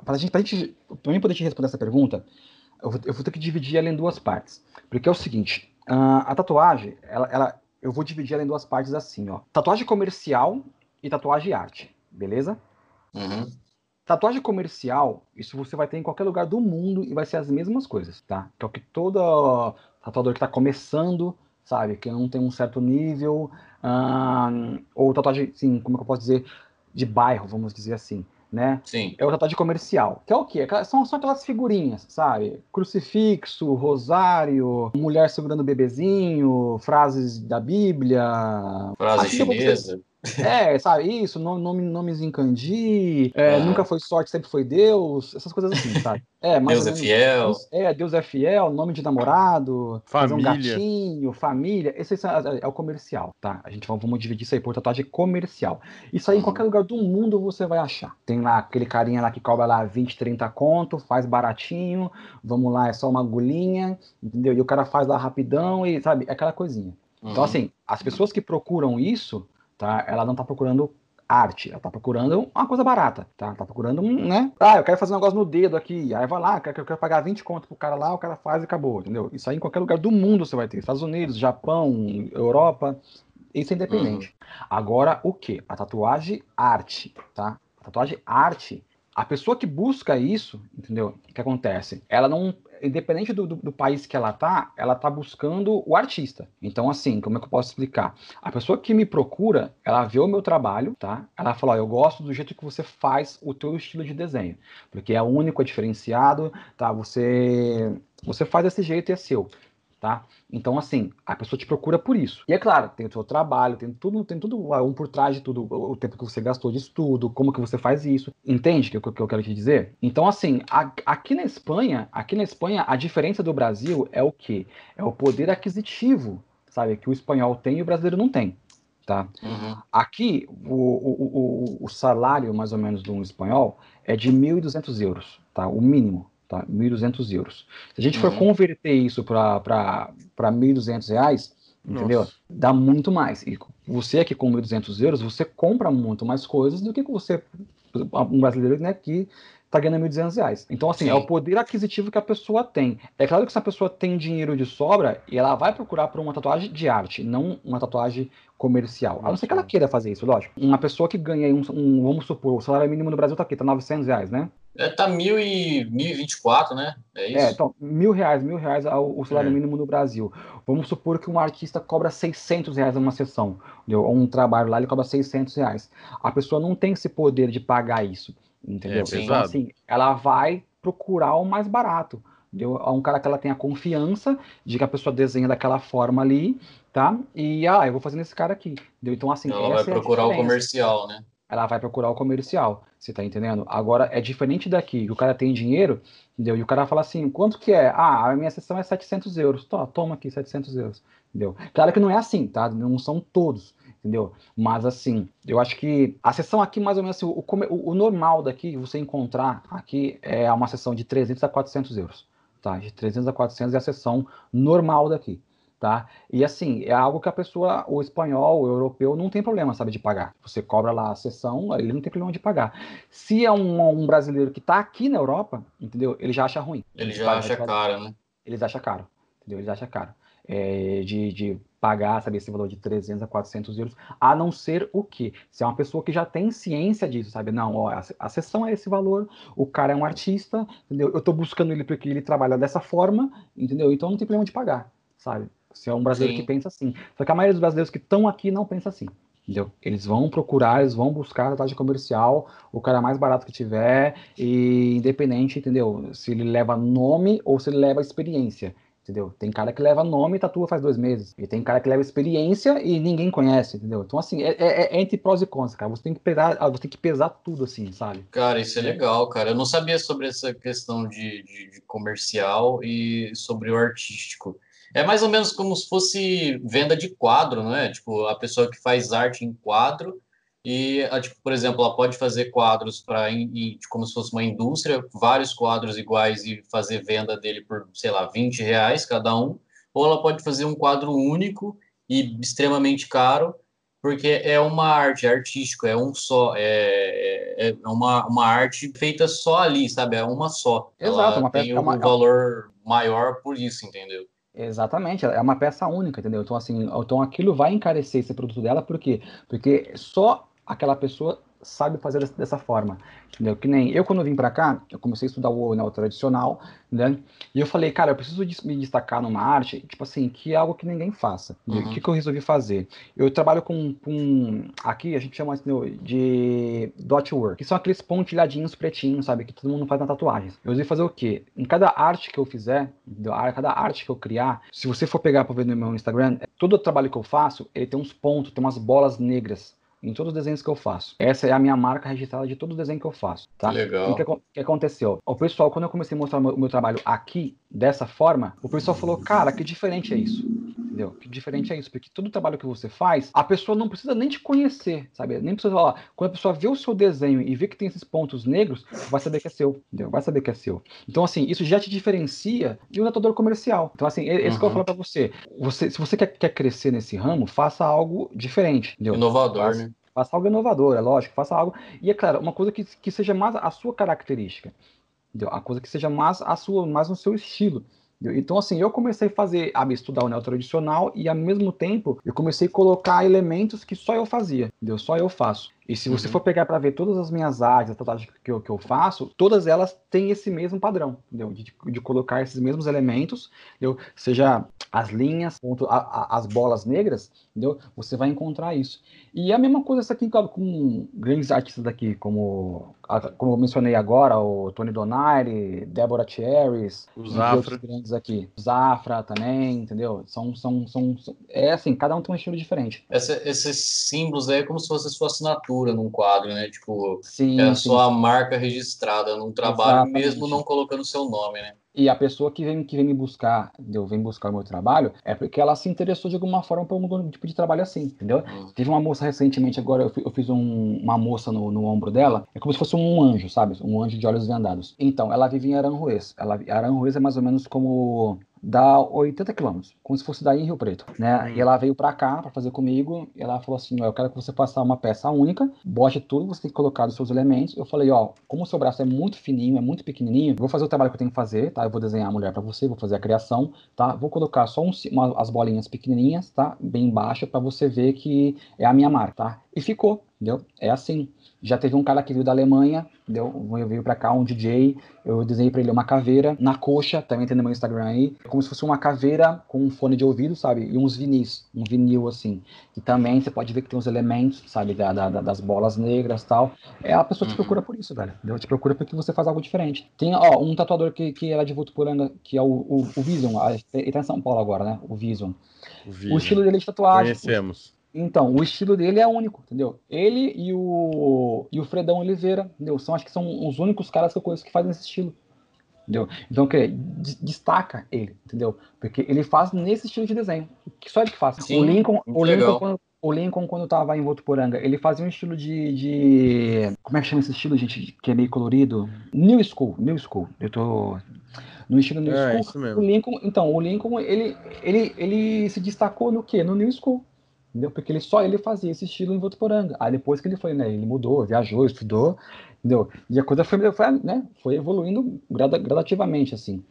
Para gente, pra gente, mim poder te responder essa pergunta, eu vou, eu vou ter que dividir ela em duas partes. Porque é o seguinte, Uh, a tatuagem, ela, ela, eu vou dividir ela em duas partes assim, ó. Tatuagem comercial e tatuagem arte, beleza? Uhum. Tatuagem comercial, isso você vai ter em qualquer lugar do mundo e vai ser as mesmas coisas, tá? Que é o que todo tatuador que está começando, sabe? Que não tem um certo nível, ou tatuagem, sim, como é que eu posso dizer, de bairro, vamos dizer assim né? Sim. É o tatuagem comercial. Que é o quê? São, são aquelas figurinhas, sabe? Crucifixo, rosário, mulher segurando bebezinho, frases da Bíblia. Frase chinesa. É, sabe, isso, nome, nomes em kanji, é, ah. nunca foi sorte, sempre foi Deus, essas coisas assim, sabe? É, Deus é fiel. é, Deus é fiel, nome de namorado, família. um gatinho, família, esse é, é, o comercial, tá? A gente vamos dividir isso aí por tatuagem comercial. Isso aí em qualquer lugar do mundo você vai achar. Tem lá aquele carinha lá que cobra lá 20, 30 conto, faz baratinho, vamos lá, é só uma agulhinha, entendeu? E o cara faz lá rapidão e, sabe, é aquela coisinha. Então, uhum. assim, as pessoas que procuram isso, tá? Ela não está procurando arte, ela está procurando uma coisa barata, tá? Ela tá procurando um, né? Ah, eu quero fazer um negócio no dedo aqui, aí vai lá, eu quero, eu quero pagar 20 conto pro cara lá, o cara faz e acabou, entendeu? Isso aí em qualquer lugar do mundo você vai ter, Estados Unidos, Japão, Europa, isso é independente. Uhum. Agora, o que? A tatuagem arte, tá? A tatuagem arte, a pessoa que busca isso, entendeu? O que acontece? Ela não independente do, do, do, país que ela tá, ela tá buscando o artista. Então, assim, como é que eu posso explicar? A pessoa que me procura, ela vê o meu trabalho, tá? Ela fala, ó, eu gosto do jeito que você faz o teu estilo de desenho, porque é único, é diferenciado, tá? Você, você faz desse jeito e é seu. Tá? Então, assim, a pessoa te procura por isso. E é claro, tem o seu trabalho, tem tudo, tem tudo um por trás de tudo, o tempo que você gastou de estudo, como que você faz isso. Entende o que, que, eu quero te dizer? Então, assim, a, aqui na Espanha, aqui na Espanha, a diferença do Brasil é o quê? É o poder aquisitivo, sabe? Que o espanhol tem e o brasileiro não tem. Tá? Uhum. Aqui, o, o, o, o salário, mais ou menos, de um espanhol é de 1.200 euros, tá? O mínimo tá? 1.200 euros. Se a gente for uhum. converter isso para 1.200 reais, entendeu? Nossa. Dá muito mais. E você aqui com 1.200 euros, você compra muito mais coisas do que você, um brasileiro né, que está ganhando 1.200 reais. Então, assim, Sim. é o poder aquisitivo que a pessoa tem. É claro que se a pessoa tem dinheiro de sobra, ela vai procurar por uma tatuagem de arte, não uma tatuagem comercial. A não ser que ela queira fazer isso, lógico. Uma pessoa que ganha um, um vamos supor, o salário mínimo no Brasil tá aqui, tá 900 reais, né? É, tá mil e, 1024, né? É isso? É, então, mil reais, mil reais o salário é. mínimo no Brasil. Vamos supor que um artista cobra 600 reais uma sessão, entendeu? ou um trabalho lá, ele cobra 600 reais. A pessoa não tem esse poder de pagar isso, entendeu? É, então, assim, ela vai procurar o mais barato. Entendeu? É um cara que ela tem a confiança de que a pessoa desenha daquela forma ali, tá? E, ah, eu vou fazer nesse cara aqui. Entendeu? Então, assim, ela vai é procurar o comercial, né? ela vai procurar o comercial, você tá entendendo? Agora, é diferente daqui, o cara tem dinheiro, entendeu? E o cara fala assim, quanto que é? Ah, a minha sessão é 700 euros. Tó, toma aqui, 700 euros, entendeu? Claro que não é assim, tá? Não são todos, entendeu? Mas, assim, eu acho que a sessão aqui, mais ou menos, assim, o, o, o normal daqui, você encontrar aqui, é uma sessão de 300 a 400 euros, tá? De 300 a 400 é a sessão normal daqui tá? E assim, é algo que a pessoa, o espanhol, o europeu, não tem problema, sabe, de pagar. Você cobra lá a sessão, ele não tem problema de pagar. Se é um, um brasileiro que está aqui na Europa, entendeu? Ele já acha ruim. Ele já acha caro, né? Eles acham caro, entendeu? Eles acham caro. É, de, de pagar, sabe, esse valor de 300 a 400 euros, a não ser o quê? Se é uma pessoa que já tem ciência disso, sabe? Não, ó, a, a sessão é esse valor, o cara é um artista, entendeu? Eu tô buscando ele porque ele trabalha dessa forma, entendeu? Então não tem problema de pagar, sabe? Se é um brasileiro Sim. que pensa assim. Só que a maioria dos brasileiros que estão aqui não pensa assim. Entendeu? Eles vão procurar, eles vão buscar a taxa comercial, o cara mais barato que tiver, e independente, entendeu? Se ele leva nome ou se ele leva experiência. Entendeu? Tem cara que leva nome e tatua faz dois meses. E tem cara que leva experiência e ninguém conhece, entendeu? Então, assim, é, é, é entre prós e contras, cara. Você tem que pesar, você tem que pesar tudo, assim, sabe? Cara, isso é legal, cara. Eu não sabia sobre essa questão de, de, de comercial e sobre o artístico. É mais ou menos como se fosse venda de quadro, não é? Tipo, a pessoa que faz arte em quadro e, tipo, por exemplo, ela pode fazer quadros para como se fosse uma indústria, vários quadros iguais e fazer venda dele por, sei lá, 20 reais cada um, ou ela pode fazer um quadro único e extremamente caro, porque é uma arte, é artístico, é um só, é, é, é uma, uma arte feita só ali, sabe? É uma só. Exato, ela uma tem um é valor maior por isso, entendeu? Exatamente, é uma peça única, entendeu? Então, assim, então aquilo vai encarecer esse produto dela, por quê? Porque só aquela pessoa sabe fazer dessa forma, entendeu? Que nem eu quando vim para cá, eu comecei a estudar o neo tradicional, né? E eu falei, cara, eu preciso de me destacar numa arte, tipo assim, que é algo que ninguém faça. Uhum. O que, que eu resolvi fazer? Eu trabalho com, com aqui a gente chama de dot work, que são aqueles pontilhadinhos pretinhos, sabe, que todo mundo faz na tatuagem. Eu resolvi fazer o quê? Em cada arte que eu fizer, cada arte que eu criar, se você for pegar para ver no meu Instagram, todo o trabalho que eu faço, ele tem uns pontos, tem umas bolas negras em todos os desenhos que eu faço. Essa é a minha marca registrada de todo o desenho que eu faço, tá? Legal. O que, que, aconteceu? O pessoal, quando eu comecei a mostrar o meu, meu, trabalho aqui, dessa forma, o pessoal falou, cara, que diferente é isso? Entendeu? Que diferente é isso? Porque todo o trabalho que você faz, a pessoa não precisa nem te conhecer, sabe? Nem precisa falar. Quando a pessoa vê o seu desenho e vê que tem esses pontos negros, vai saber que é seu, entendeu? Vai saber que é seu. Então, assim, isso já te diferencia de um tatuador comercial. Então, assim, é, é isso uhum. que eu vou falar pra você. você se você quer, quer crescer nesse ramo, faça algo diferente, entendeu? Inovador, né? Faça algo inovador, é lógico, faça algo. E é claro, uma coisa que, que seja mais a sua característica. Entendeu? A coisa que seja mais a sua, mais no seu estilo. Então, assim, eu comecei a fazer, a estudar o neo tradicional e ao mesmo tempo eu comecei a colocar elementos que só eu fazia, entendeu? Só eu faço. E se você uhum. for pegar para ver todas as minhas artes, as tatuagens que eu, que eu faço, todas elas têm esse mesmo padrão, entendeu? De, de colocar esses mesmos elementos, entendeu? seja as linhas, ponto, a, a, as bolas negras, entendeu? Você vai encontrar isso. E é a mesma coisa aqui com grandes artistas daqui, como, como eu mencionei agora, o Tony Donari, Deborah Cherries, os Zafra. grandes aqui. Zafra também, entendeu? São, são, são, é assim, cada um tem um estilo diferente. Essa, esses símbolos aí é como se fosse sua assinatura num quadro, né? Tipo, sim, é a sim, sua sim. marca registrada num trabalho, Exatamente. mesmo não colocando seu nome, né? E a pessoa que vem, que vem me buscar, entendeu? vem buscar o meu trabalho, é porque ela se interessou de alguma forma por um tipo de trabalho assim, entendeu? Hum. Teve uma moça recentemente, agora eu, eu fiz um- uma moça no, no ombro dela, é como se fosse um anjo, sabe? Um anjo de olhos vendados. Então, ela vive em Aranjuez. Ela, Aranjuez é mais ou menos como dá 80 quilômetros, como se fosse daí em Rio Preto, né? E ela veio pra cá pra fazer comigo, e ela falou assim, ó, eu quero que você faça uma peça única, bote tudo, você tem que colocar os seus elementos. Eu falei, ó, como o seu braço é muito fininho, é muito pequenininho, vou fazer o trabalho que eu tenho que fazer, tá? Eu vou desenhar a mulher pra você, vou fazer a criação, tá? Vou colocar só um, uma- as bolinhas pequenininhas, tá? Bem baixo, pra você ver que é a minha marca, tá? E ficou, entendeu? É assim. Já teve um cara que veio da Alemanha, entendeu? Veio pra cá, um DJ, eu desenhei pra ele uma caveira na coxa, também tem no meu Instagram aí, como se fosse uma caveira com um fone de ouvido, sabe? E uns vinis, um vinil assim. E também você pode ver que tem os elementos, sabe? Da, da- da- das bolas negras e tal. É a pessoa te Uhum. procura por isso, velho. Entendeu? Te procura porque você faz algo diferente. Tem, ó, um tatuador que, que era de Votuporanga, que é o, o, o Vision, ah, ele tá em São Paulo agora, né? O Vision. O, O vídeo. estilo dele é de tatuagem. Conhecemos. Então, o estilo dele é único, entendeu? Ele e o, e o Fredão Oliveira, entendeu? São, acho que são os únicos caras que eu conheço que fazem esse estilo. Entendeu? Então, que destaca ele, entendeu? Porque ele faz nesse estilo de desenho. Que só ele que faz. Sim, o Lincoln, o. Lincoln, quando, o Lincoln, quando tava em Votuporanga, ele fazia um estilo de, de. Como é que chama esse estilo, gente? Que é meio colorido? New School, New School. Eu tô. No estilo New É, School. isso mesmo. O Lincoln, então, o Lincoln, ele, ele, ele se destacou no quê? No New School. Entendeu? Porque ele só ele fazia esse estilo em Votuporanga. Aí depois que ele foi, né? Ele mudou, viajou, estudou, entendeu? E a coisa foi, foi, né, foi evoluindo grada- gradativamente, assim.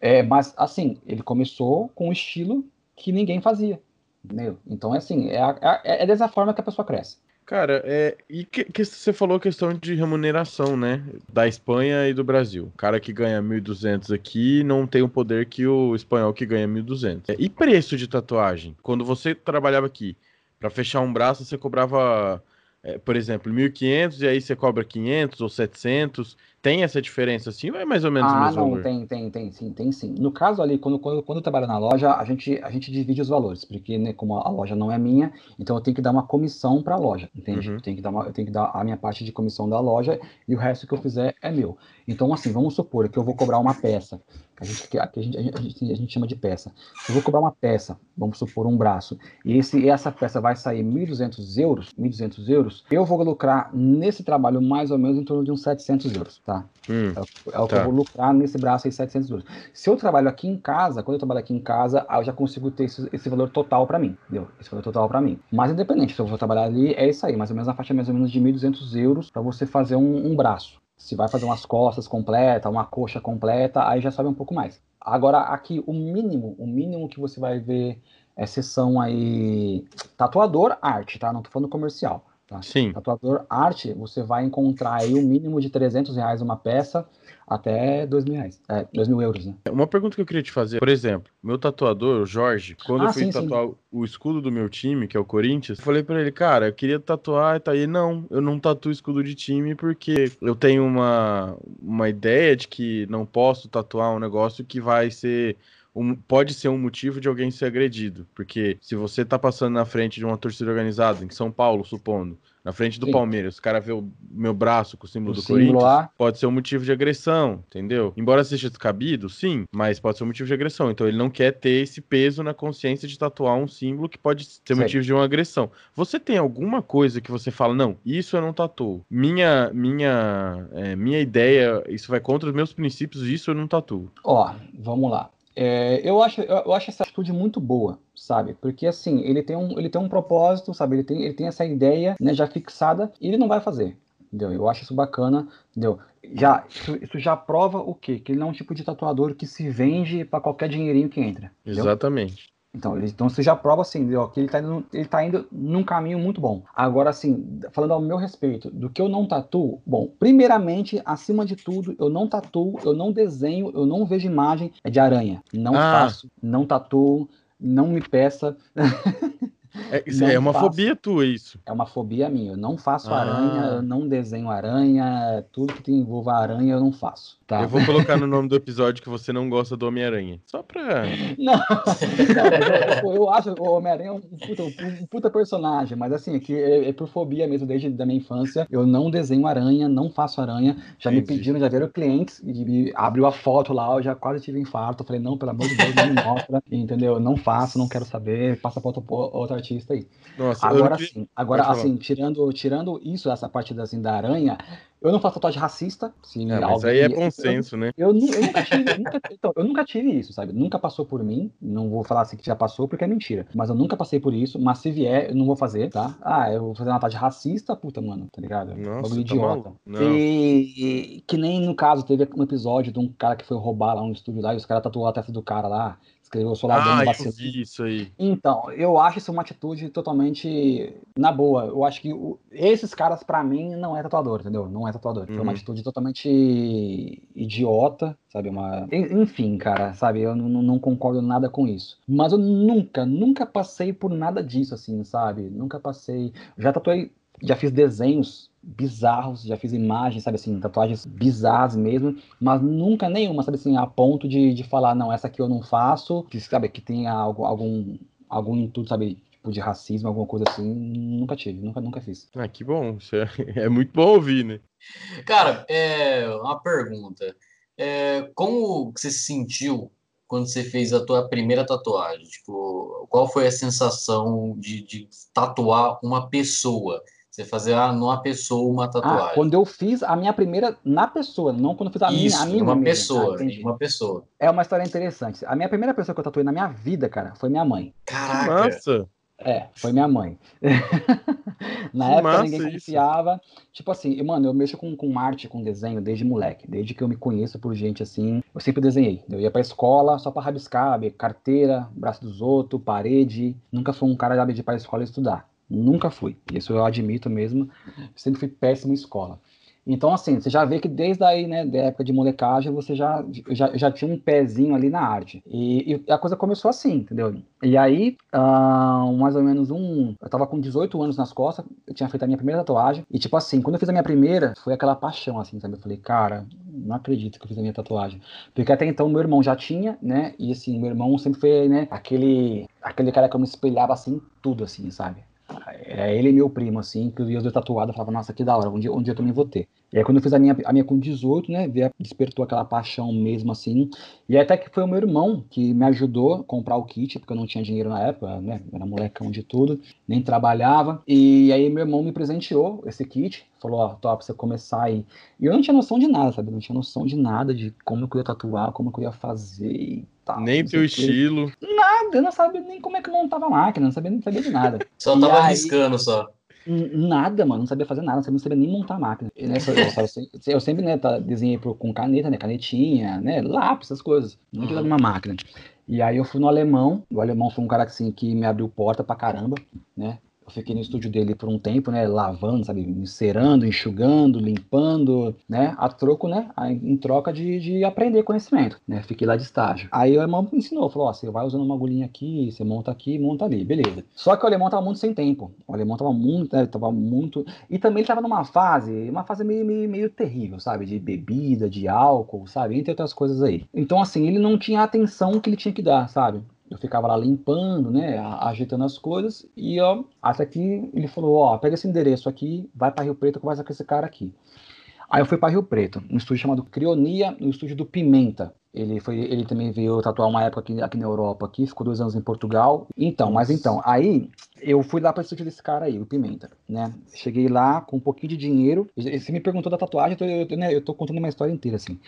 É, mas, assim, ele começou com um estilo que ninguém fazia. Entendeu? Então, é assim, é, a- é, é dessa forma que a pessoa cresce. Cara, é, e que, que você falou a questão de remuneração, né? Da Espanha e do Brasil. O cara que ganha 1.200 aqui não tem o poder que o espanhol que ganha 1.200. É, E preço de tatuagem? Quando você trabalhava aqui, pra fechar um braço, você cobrava, é, por exemplo, 1.500 e aí você cobra 500 ou 700. Tem essa diferença assim ou é mais ou menos o Ah, mesmo não, valor? tem, tem, tem, sim, tem sim. No caso ali, quando, quando, quando eu trabalho na loja, a gente, a gente divide os valores, porque, né, como a loja não é minha, então eu tenho que dar uma comissão para a loja, entende? Uhum. Eu tenho que dar uma, eu tenho que dar a minha parte de comissão da loja e o resto que eu fizer é meu. Então, assim, vamos supor que eu vou cobrar uma peça, a gente, que a gente, a gente, a gente, chama de peça. Se eu vou cobrar uma peça, vamos supor um braço, e esse, essa peça vai sair 1.200 euros, 1.200 euros, eu vou lucrar nesse trabalho mais ou menos em torno de uns 700 euros, tá? Hum, É o que Tá. eu vou lucrar nesse braço aí, 700 euros. Se eu trabalho aqui em casa, quando eu trabalho aqui em casa, aí eu já consigo ter esse, esse valor total para mim, entendeu? Esse valor total para mim. Mas independente, se eu vou trabalhar ali, é isso aí, mais ou menos a faixa mais ou menos de 1.200 euros para você fazer um, um braço. Se vai fazer umas costas completa, uma coxa completa, aí já sobe um pouco mais. Agora aqui, o mínimo, o mínimo que você vai ver é sessão aí tatuador arte, tá? Não tô falando comercial. Tá? sim. Tatuador arte, você vai encontrar aí o mínimo de 300 reais uma peça até 2 mil reais. É, 2 mil euros, né? Uma pergunta que eu queria te fazer, por exemplo, meu tatuador, o Jorge, quando Ah, eu fui sim, sim. tatuar o escudo do meu time, que é o Corinthians, eu falei pra ele, cara, eu queria tatuar, e tá aí, não, eu não tatuo escudo de time porque eu tenho uma, uma ideia de que não posso tatuar um negócio que vai ser um- pode ser um motivo de alguém ser agredido, porque se você tá passando na frente de uma torcida organizada, em São Paulo, supondo, na frente do Sim. Palmeiras, o cara vê o meu braço com o símbolo O do símbolo Corinthians, lá. pode ser um motivo de agressão, entendeu? Embora seja descabido, sim, mas pode ser um motivo de agressão. Então ele não quer ter esse peso na consciência de tatuar um símbolo que pode ser Sei. motivo de uma agressão. Você tem alguma coisa que você fala, não, isso eu não tatuo. Minha, minha, é, minha ideia, isso vai contra os meus princípios, isso eu não tatuo. Ó, vamos lá. É, eu, acho, eu, acho essa atitude muito boa, sabe? Porque assim, ele tem um, ele tem um propósito, sabe? Ele tem, ele tem essa ideia né, já fixada e ele não vai fazer. Entendeu? Eu acho isso bacana, entendeu? Já, isso, isso já prova o quê? Que ele não é um tipo de tatuador que se vende para qualquer dinheirinho que entra. Entendeu? Exatamente. Então, ele, então você já prova assim, entendeu? que ele está indo, ele tá indo num caminho muito bom. Agora, assim, falando ao meu respeito, do que eu não tatuo, bom, primeiramente, acima de tudo, eu não tatuo, eu não desenho, eu não vejo imagem de aranha. Não Ah. faço, não tatuo, não me peça. [laughs] É, isso é uma faço. fobia tua, isso. É uma fobia minha. Eu não faço Ah. aranha, eu não desenho aranha, tudo que envolva aranha eu não faço. Tá? Eu vou colocar no nome do episódio que você não gosta do Homem-Aranha. Só pra. [laughs] Não, eu, eu acho o Homem-Aranha um puta, um puta personagem, mas assim, é, que é, é por fobia mesmo, desde a minha infância. Eu não desenho aranha, não faço aranha. Já me Entendi. pediram, já vieram clientes e me abriu a foto lá, eu já quase tive infarto. Eu falei, não, pelo amor de Deus, não me mostra, entendeu? Não faço, não quero saber, passa pra outro, outro artista aí. Nossa, eu Agora queria- sim, agora Pode falar. assim, tirando, tirando isso, essa parte assim, da aranha, eu não faço tatuagem racista. Se É, mas aí é eu- bom senso, né? eu, nu- eu nunca tive, nunca- então, eu nunca tive isso, sabe? Nunca passou por mim. Não vou falar assim que já passou, porque é mentira. Mas eu nunca passei por isso. Mas se vier, eu não vou fazer, tá? Ah, eu vou fazer uma tatuagem racista, puta, mano, tá ligado? Nossa, tá idiota. E, e que nem no caso, teve um episódio de um cara que foi roubar lá um estúdio lá e os caras tatuou a testa do cara lá. Escreveu soldadão Ah, vi isso aí. Então, eu acho isso uma atitude totalmente na boa. Eu acho que o- esses caras, pra mim, não é tatuador, entendeu? Não é tatuador. Foi Uhum. uma atitude totalmente idiota, sabe? Uma... en- Enfim, cara, sabe? Eu não, não concordo nada com isso. Mas eu nunca, nunca passei por nada disso, assim, sabe? Nunca passei. Já tatuei, já fiz desenhos bizarros, já fiz imagens, sabe assim, tatuagens bizarras mesmo, mas nunca nenhuma, sabe assim, a ponto de, de falar, não, essa aqui eu não faço, que, sabe, que tenha algo, algum, algum intuito, sabe, tipo de racismo, alguma coisa assim, nunca tive, nunca, nunca fiz. Ah, que bom. Isso é, [laughs] é muito bom ouvir, né? Cara, é uma pergunta. É, como você se sentiu quando você fez a tua primeira tatuagem? Tipo, qual foi a sensação de, de tatuar uma pessoa? Você fazer ah, numa pessoa uma Ah, tatuagem? quando eu fiz a minha primeira na pessoa, não quando eu fiz a minha, Isso, a minha uma mesmo. pessoa, Ah, uma pessoa. É uma história interessante. A minha primeira pessoa que eu tatuei na minha vida, cara, foi minha mãe. Caraca! Massa. É, foi minha mãe. [laughs] Na Que época ninguém isso. confiava. Tipo assim, mano, eu mexo com, com arte, com desenho desde moleque. Desde que eu me conheço por gente assim, eu sempre desenhei. Eu ia pra escola só pra rabiscar, ver carteira, braço dos outros, parede. Nunca fui um cara de ir pra escola estudar. Nunca fui. Isso eu admito mesmo. Sempre fui péssimo em escola. Então, assim, você já vê que desde aí, né, da época de molecagem, você já, já, já tinha um pezinho ali na arte. E, e a coisa começou assim, entendeu? E aí, ah, mais ou menos um. Eu tava com 18 anos nas costas, eu tinha feito a minha primeira tatuagem. E, tipo assim, quando eu fiz a minha primeira, foi aquela paixão, assim, sabe? Eu falei, cara, não acredito que eu fiz a minha tatuagem. Porque até então meu irmão já tinha, né? E assim, meu irmão sempre foi, né, aquele, aquele cara que eu me espelhava assim, tudo, assim, sabe? Era ele e meu primo, assim, que os dois tatuados, falava, nossa, que da hora, um dia, um dia eu também vou ter. E aí quando eu fiz a minha, a minha com 18, né, despertou aquela paixão mesmo, assim. E até que foi o meu irmão que me ajudou a comprar o kit, porque eu não tinha dinheiro na época, né, eu era molecão de tudo, nem trabalhava. E aí meu irmão me presenteou esse kit, falou, ó, top, pra você começar aí. E eu não tinha noção de nada, sabe? Eu não tinha noção de nada, de como eu ia tatuar, como eu ia fazer e tal. Nem não sei teu estilo. Nada, eu não sabia nem como é que montava a máquina, não sabia, não sabia de nada. Só E tava aí- arriscando só. Nada, mano, não sabia fazer nada, não sabia, não sabia nem montar a máquina. E nessa, eu, eu sempre- eu sempre, né, tá, desenhei com caneta, né, canetinha, né, lápis, essas coisas. Não tinha Uhum. uma máquina. E aí eu fui no alemão, o alemão foi um cara assim, que me abriu porta pra caramba, né. Eu fiquei no estúdio dele por um tempo, né, lavando, sabe, encerando, enxugando, limpando, né, a troco, né, em troca de, de aprender conhecimento, né, fiquei lá de estágio. Aí o alemão me ensinou, falou, ó, você vai usando uma agulhinha aqui, você monta aqui, monta ali, beleza. Só que o alemão tava muito sem tempo, o alemão tava muito, né, tava muito, e também ele tava numa fase, uma fase meio, meio, meio terrível, sabe, de bebida, de álcool, sabe, entre outras coisas aí. Então, assim, ele não tinha a atenção que ele tinha que dar, sabe? Eu ficava lá limpando, né, ajeitando as coisas, e ó, até que ele falou, ó, pega esse endereço aqui, vai para Rio Preto, conversa com esse cara aqui. Aí eu fui para Rio Preto, um estúdio chamado Crionia, no estúdio do Pimenta. Ele foi, ele também veio tatuar uma época aqui, aqui na Europa, aqui, ficou dois anos em Portugal. Então, mas então, aí eu fui lá para estúdio desse cara aí, o Pimenta, né? Cheguei lá com um pouquinho de dinheiro. E Você me perguntou da tatuagem, eu tô, eu, tô, né, eu tô contando uma história inteira assim.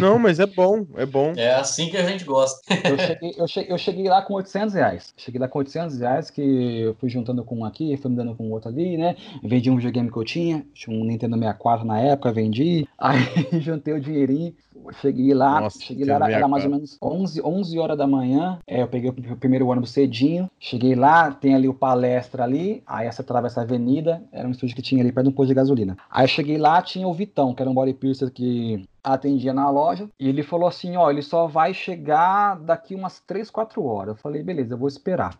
Não, mas é bom, é bom. É assim que a gente gosta. Eu cheguei, eu, cheguei, eu cheguei lá com 800 reais. Cheguei lá com 800 reais, que eu fui juntando com um aqui, fui me dando com o outro ali, né? Vendi um videogame que eu tinha, tinha um Nintendo 64 na época, vendi. Aí [laughs] juntei o dinheirinho, cheguei lá, Nossa, cheguei lá, era, era mais ou menos 11, 11 horas da manhã. É, eu peguei o primeiro ônibus cedinho, cheguei lá, tem ali o palestra ali, aí você atravessa a avenida, era um estúdio que tinha ali perto de um posto de gasolina. Aí eu cheguei lá, tinha o Vitão, que era um body piercer que atendia na loja, e ele falou assim, ó, ele só vai chegar daqui umas 3, 4 horas. Eu falei, beleza, eu vou esperar.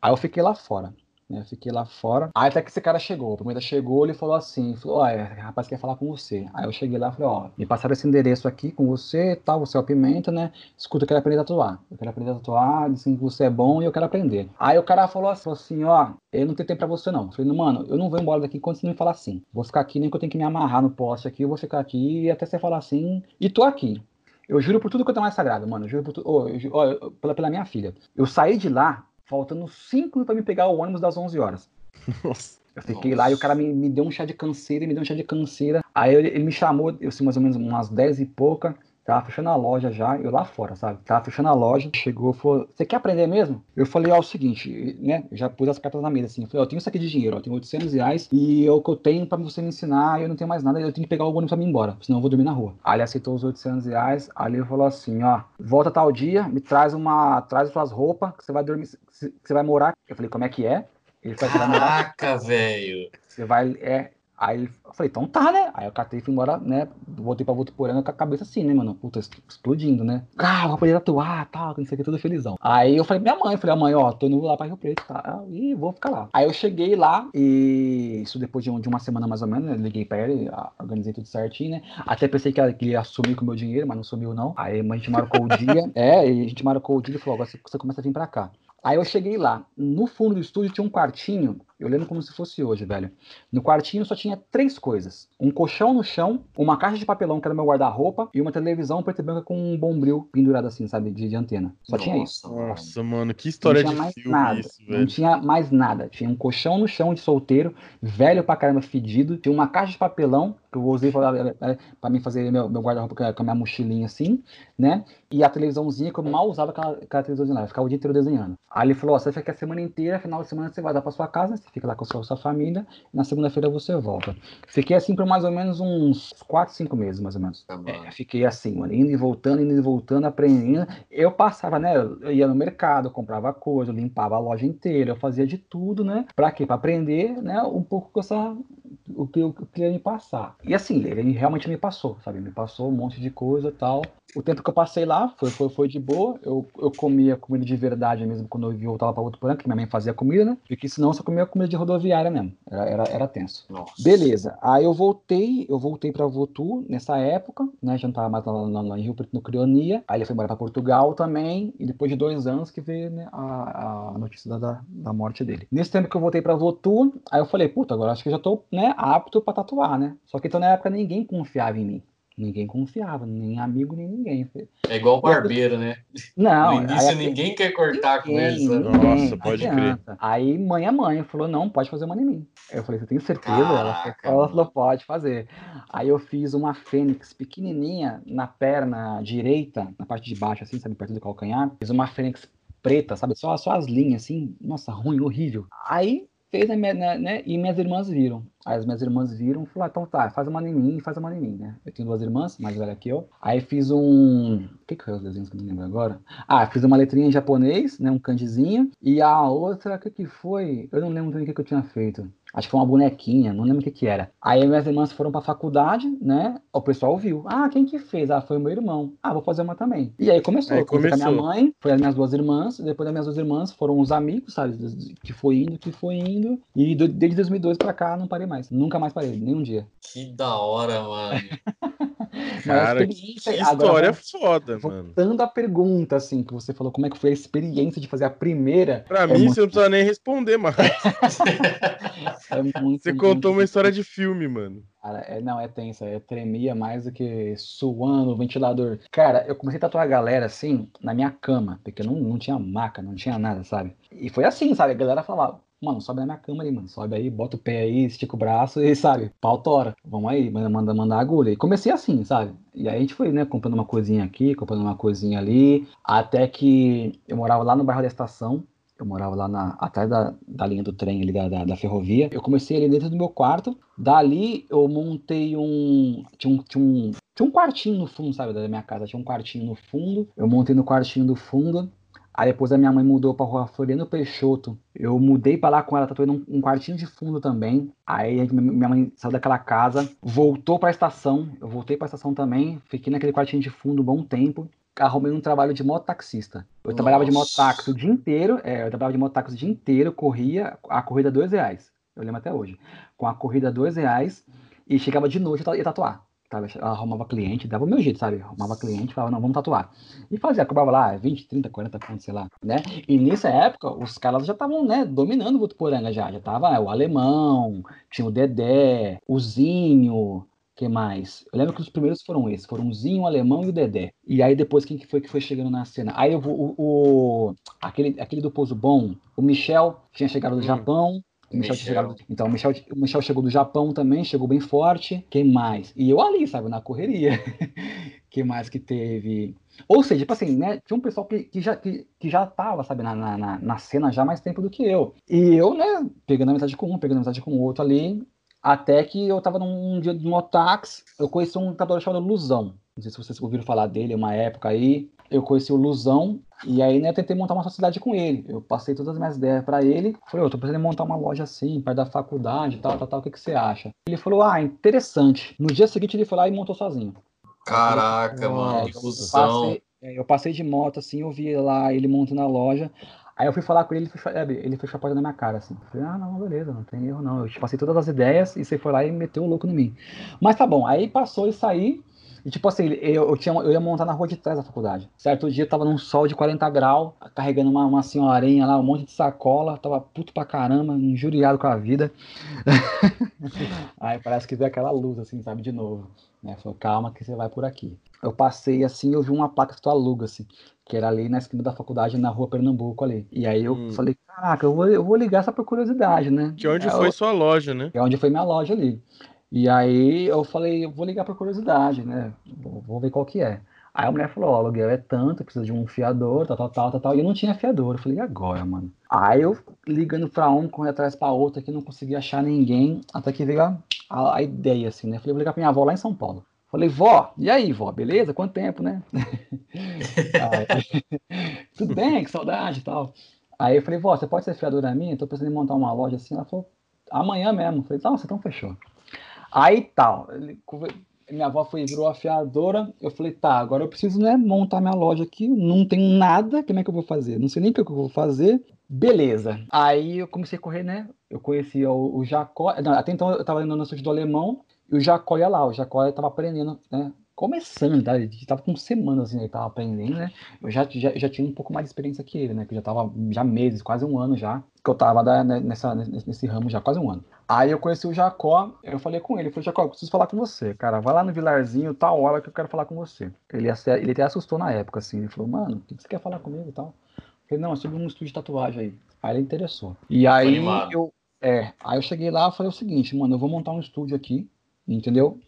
Aí eu fiquei lá fora. Né? Fiquei lá fora. Aí até que esse cara chegou. O primeiro chegou, ele falou assim: falou, é, rapaz quer falar com você. Aí eu cheguei lá e falei, ó, me passaram esse endereço aqui com você tal, você é o Pimenta, né? Escuta, eu quero aprender a tatuar. Eu quero aprender a tatuar, dizem que você é bom e eu quero aprender. Aí o cara falou assim, assim ó, eu não tenho tempo pra você não. Eu falei, mano, eu não vou embora daqui quando você não me falar assim. Vou ficar aqui, nem que eu tenho que me amarrar no poste aqui, eu vou ficar aqui até você falar assim. E tô aqui. Eu juro por tudo que eu tenho mais sagrado, mano. Eu juro por tudo. Oh, eu, oh, pela, pela minha filha. Eu saí de lá faltando 5 minutos pra me pegar o ônibus das 11 horas. [laughs] Nossa. Eu fiquei Nossa. lá e o cara me, me deu um chá de canseira, me deu um chá de canseira. Aí ele, ele me chamou, eu sei mais ou menos umas 10 e pouca. Tava fechando a loja já, eu lá fora, sabe? Tava fechando a loja, chegou, falou: Você quer aprender mesmo? Eu falei: Ó, o seguinte, né? Eu já pus as cartas na mesa assim. Eu falei: Ó, eu tenho isso aqui de dinheiro, ó, tenho 800 reais e é o que eu tenho pra você me ensinar. Eu não tenho mais nada, eu tenho que pegar o ônibus pra mim ir embora, senão eu vou dormir na rua. Aí ele aceitou os 800 reais. Aí ele falou assim: Ó, volta tal dia, me traz uma. Traz suas roupas, que você vai dormir, que você vai morar. Eu falei: Como é que é? Ele falou: Caraca, velho. Você vai. É, Aí eu falei, então tá, né? Aí eu catei e fui embora, né? Voltei pra Votuporanga com a cabeça assim, né, mano? Puta, explodindo, né? Ah, vou poder atuar, tal, não sei o que, tudo felizão. Aí eu falei, minha mãe, falei, a mãe, ó, tô indo lá pra Rio Preto, tá? E vou ficar lá. Aí eu cheguei lá e isso depois de, um, de uma semana mais ou menos, né? Liguei pra ele, organizei tudo certinho, né? Até pensei que, ele ia assumir com o meu dinheiro, mas não sumiu, não. Aí a gente marcou o dia, [laughs] é, e a gente marcou o dia e falou, agora você começa a vir pra cá. Aí eu cheguei lá. No fundo do estúdio tinha um quartinho. Eu lembro como se fosse hoje, velho. No quartinho só tinha três coisas: um colchão no chão, uma caixa de papelão que era meu guarda-roupa e uma televisão preta e branca com um bombril pendurado assim, sabe, de, de antena. Só nossa, tinha isso. Nossa, mano, que história de mais filme nada. isso, velho. Não tinha mais nada. Tinha um colchão no chão de solteiro, velho pra caramba, fedido. Tinha uma caixa de papelão que eu usei pra, pra mim fazer meu, meu guarda-roupa com a minha mochilinha assim, né? E a televisãozinha que eu mal usava aquela, aquela televisãozinha lá. Eu ficava o dia inteiro desenhando. Aí ele falou: ó, você fica a semana inteira, final de semana você vai dar pra sua casa, você fica lá com a sua, sua família, e na segunda-feira você volta. Fiquei assim por mais ou menos uns 4, 5 meses, mais ou menos. Tá é, fiquei assim, mano, indo e voltando, indo e voltando, aprendendo. Eu passava, né? Eu ia no mercado, comprava coisa, eu limpava a loja inteira, eu fazia de tudo, né? Pra quê? Pra aprender, né? Um pouco com essa o que eu queria me passar. E assim, ele realmente me passou, sabe? Me passou um monte de coisa e tal. O tempo que eu passei lá foi, foi, foi de boa. Eu, eu comia comida de verdade mesmo quando eu voltava para outro plano, que minha mãe fazia comida, né? Porque senão eu só comia comida de rodoviária mesmo. Era, era, era tenso. Nossa. Beleza. Aí eu voltei, eu voltei para Votu nessa época, né? Já não tava mais lá, lá, lá em Rio Preto, no Crionia. Aí ele foi embora para Portugal também. E depois de dois anos que veio né, a, a notícia da, da morte dele. Nesse tempo que eu voltei para Votu, aí eu falei, puta, agora acho que eu já tô, né, apto para tatuar, né? Só que então na época ninguém confiava em mim. Ninguém confiava, nem amigo, nem ninguém. É igual barbeiro, né? [laughs] Não. No início aí, ninguém quer cortar com ninguém, eles. Né? ninguém, Nossa, pode adianta. Aí mãe a mãe falou, não, pode fazer uma em mim. Aí eu falei, você tem certeza? ela, Caraca, ela falou, pode fazer. Aí eu fiz uma fênix pequenininha na perna direita, na parte de baixo, assim, sabe, perto do calcanhar. Fiz uma fênix preta, sabe, só, só as linhas, assim, nossa, ruim, horrível. Aí fez, né, né, né, e minhas irmãs viram. Aí as minhas irmãs viram e falaram, então tá, faz uma mim, faz uma mim, né? Eu tenho duas irmãs, mais velha que eu. Aí fiz um... O que que foi os desenhos que eu não lembro agora? Ah, fiz uma letrinha em japonês, né, um kanjizinho. E a outra, o que que foi? Eu não lembro também o que que eu tinha feito. Acho que foi uma bonequinha, não lembro o que que era. Aí minhas irmãs foram pra faculdade, né? O pessoal viu. Ah, quem que fez? Ah, foi o meu irmão. Ah, vou fazer uma também. E aí começou. Aí Comecei com a minha começou. mãe, foi as minhas duas irmãs. Depois das minhas duas irmãs foram os amigos, sabe? Que foi indo, que foi indo. E desde 2002 pra cá não parei mais. Nunca mais parei, nem um dia. Que da hora, mano. [laughs] Cara, que experiência- agora, história vamos- foda, mano. Voltando à pergunta, assim, que você falou, como é que foi a experiência de fazer a primeira? Pra É mim, muito- você não precisa nem responder mais. [laughs] É muito, Você contou uma muito- história de filme, mano. Cara, é, não, é tensa. Eu tremia mais do que suando o ventilador. Cara, eu comecei a tatuar a galera assim, na minha cama, porque não, não tinha maca, não tinha nada, sabe? E foi assim, sabe? A galera falava, mano, sobe na minha cama ali, mano. Sobe aí, bota o pé aí, estica o braço e, sabe? Pau tora. Vamos aí, manda, manda, a agulha. E comecei assim, sabe? E aí a gente foi, né, comprando uma coisinha aqui, comprando uma coisinha ali, até que eu morava lá no bairro da estação. Eu morava lá na, atrás da, da linha do trem ali da, da, da ferrovia. Eu comecei ali dentro do meu quarto. Dali eu montei um. Tinha um, tinha um. Tinha um quartinho no fundo, sabe, da minha casa. Tinha um quartinho no fundo. Eu montei no quartinho do fundo. Aí depois a minha mãe mudou pra rua Floriano Peixoto. Eu mudei pra lá com ela, tatuei num um quartinho de fundo também. Aí minha mãe saiu daquela casa, voltou pra estação. Eu voltei pra estação também. Fiquei naquele quartinho de fundo um bom tempo. arrumei um trabalho de mototaxista. Eu trabalhava de mototáxi o dia inteiro, é, eu trabalhava de mototáxi o dia inteiro, corria a corrida dois reais. Eu lembro até hoje. Com a corrida dois reais e chegava de noite e tatuar. Sabe? arrumava cliente, dava o meu jeito, sabe? Arrumava cliente, falava, não, vamos tatuar. E fazia, cobrava lá 20, 30, 40 pontos, sei lá, né? E nessa época, os caras já estavam, né, dominando o Votuporanga já. Já tava é, o Alemão, tinha o Dedé, o Zinho, que mais? Eu lembro que os primeiros foram esses, foram o Zinho, o Alemão e o Dedé. E aí depois quem que foi que foi chegando na cena? Aí o, o, o aquele, aquele do Pouso Bom, o Michel tinha chegado do hum. Japão, o Michel, Michel. Então, o Michel, o Michel chegou do Japão também, chegou bem forte. Quem mais? E eu ali, sabe, na correria. [laughs] Quem mais que teve? Ou seja, tipo assim, né? Tinha um pessoal que, que, já, que, que já tava, sabe, na, na, na cena já há mais tempo do que eu. E eu, né, pegando a amizade com um, pegando a amizade com o outro ali. Até que eu tava num dia de mototáxi, eu conheci um tatuador chamado Luzão. Não sei se vocês ouviram falar dele, uma época aí. Eu conheci o Luzão, e aí, né, tentei montar uma sociedade com ele. Eu passei todas as minhas ideias para ele. Falei, eu tô precisando montar uma loja assim, perto da faculdade, tal, tal, tal, o que, que você acha? Ele falou, ah, interessante. No dia seguinte ele foi lá e montou sozinho. Caraca, mano, que fusão. É, eu passei de moto, assim, eu vi lá ele montando a loja. Aí eu fui falar com ele, ele fechou, ele fechou a porta na minha cara, assim. falei, ah, não, beleza, não tem erro não. Eu te passei todas as ideias e você foi lá e meteu o louco em mim. Mas tá bom, aí passou e saí. E tipo assim, eu, tinha, eu ia montar na rua de trás da faculdade. Certo dia eu tava num sol de 40 graus, carregando uma, uma senhorinha lá, um monte de sacola, tava puto pra caramba, injuriado com a vida. [laughs] Aí parece que veio aquela luz, assim, sabe, de novo. Né? Falou, calma que você vai por aqui. Eu passei assim, eu vi uma placa que tu aluga, assim, que era ali na esquina da faculdade, na rua Pernambuco ali. E aí eu hum. falei, caraca, eu vou, eu vou ligar só por curiosidade, né? De onde foi eu, sua loja, né? É onde foi minha loja ali. E aí eu falei, eu vou ligar por curiosidade, né? Vou, ver qual que é. Aí a mulher falou, ó, o aluguel é tanto, precisa de um fiador, tal, tal, tal, tal, tal. E eu não tinha fiador. Eu falei, e agora, mano? Aí eu ligando pra um, correndo atrás pra outro, que não conseguia achar ninguém, até que veio a, a, a, ideia, assim, né? Falei, vou ligar pra minha avó lá em São Paulo. Falei, vó, e aí, vó, beleza? Quanto tempo, né? [laughs] aí, [laughs] Tudo bem, que saudade e tal. Aí eu falei, vó, você pode ser fiadora minha? Tô pensando em montar uma loja assim. Ela falou, amanhã mesmo. Eu falei, nossa, então fechou. Aí tal, minha avó foi virou afiadora. Eu falei, tá, agora eu preciso né, montar minha loja aqui. Não tem nada, como é que eu vou fazer? Não sei nem o que eu vou fazer. Beleza. Aí eu comecei a correr, né? Eu conhecia o, o Jacó. Não, até então eu tava indo no do alemão e o Jacó ia lá. O Jacó tava aprendendo, né? começando, tá? Ele tava com semanas assim, ele tava aprendendo, né? Eu já, já, já tinha um pouco mais de experiência que ele, né? Que eu já tava já meses, quase um ano já, que eu tava né, nessa, nesse, nesse ramo já, quase um ano. Aí eu conheci o Jacó, eu falei com ele, eu falei, Jacó, eu preciso falar com você, cara, vai lá no Vilarzinho, tal hora que eu quero falar com você. Ele, ele até assustou na época, assim, ele falou, mano, o que você quer falar comigo e tal? Eu falei, não, é sobre um estúdio de tatuagem aí. Aí ele interessou. E aí eu, é, aí eu cheguei lá e falei o seguinte, mano, eu vou montar um estúdio aqui, entendeu?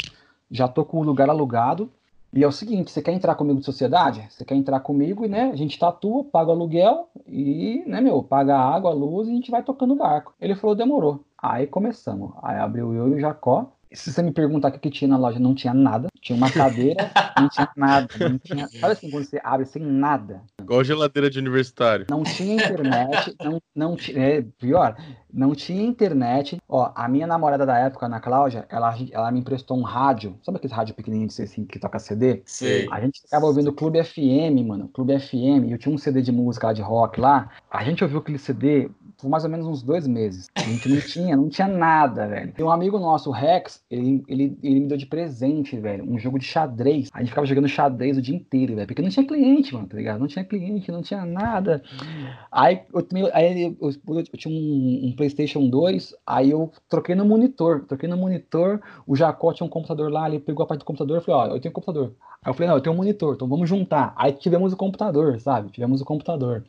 Já tô com o lugar alugado, e é o seguinte, você quer entrar comigo de sociedade? Você quer entrar comigo e, né, a gente tatua, paga o aluguel e, né, meu, paga a água, a luz e a gente vai tocando o barco. Ele falou, demorou. Aí começamos. Aí abriu eu e o Jacó. Se você me perguntar o que, que tinha na loja, não tinha nada. Tinha uma cadeira, [laughs] não tinha nada. Não tinha... Sabe assim, quando você abre sem nada. Igual geladeira de universitário. Não tinha internet, [laughs] não, não tinha. É, pior, não tinha internet. Ó, a minha namorada da época, Ana Cláudia, ela, ela me emprestou um rádio. Sabe aquele rádio pequenininho assim, que toca CD? Sim. A gente ficava ouvindo Clube FM, mano. Clube FM. Eu tinha um CD de música lá de rock lá. A gente ouviu aquele CD por mais ou menos uns dois meses. A gente não tinha, não tinha nada, velho. Tem um amigo nosso, o Rex, ele, ele, ele me deu de presente, velho, um jogo de xadrez. A gente ficava jogando xadrez o dia inteiro, velho, porque não tinha cliente, mano, tá ligado? Não tinha cliente, não tinha nada. Aí eu, aí eu, eu, eu tinha um, um, PlayStation 2, aí eu troquei no monitor, troquei no monitor, o Jacó tinha um computador lá, ele pegou a parte do computador e falou: Ó, eu tenho um computador. Aí eu falei, não, eu tenho um monitor, então vamos juntar. Aí tivemos o computador, sabe? Tivemos o computador.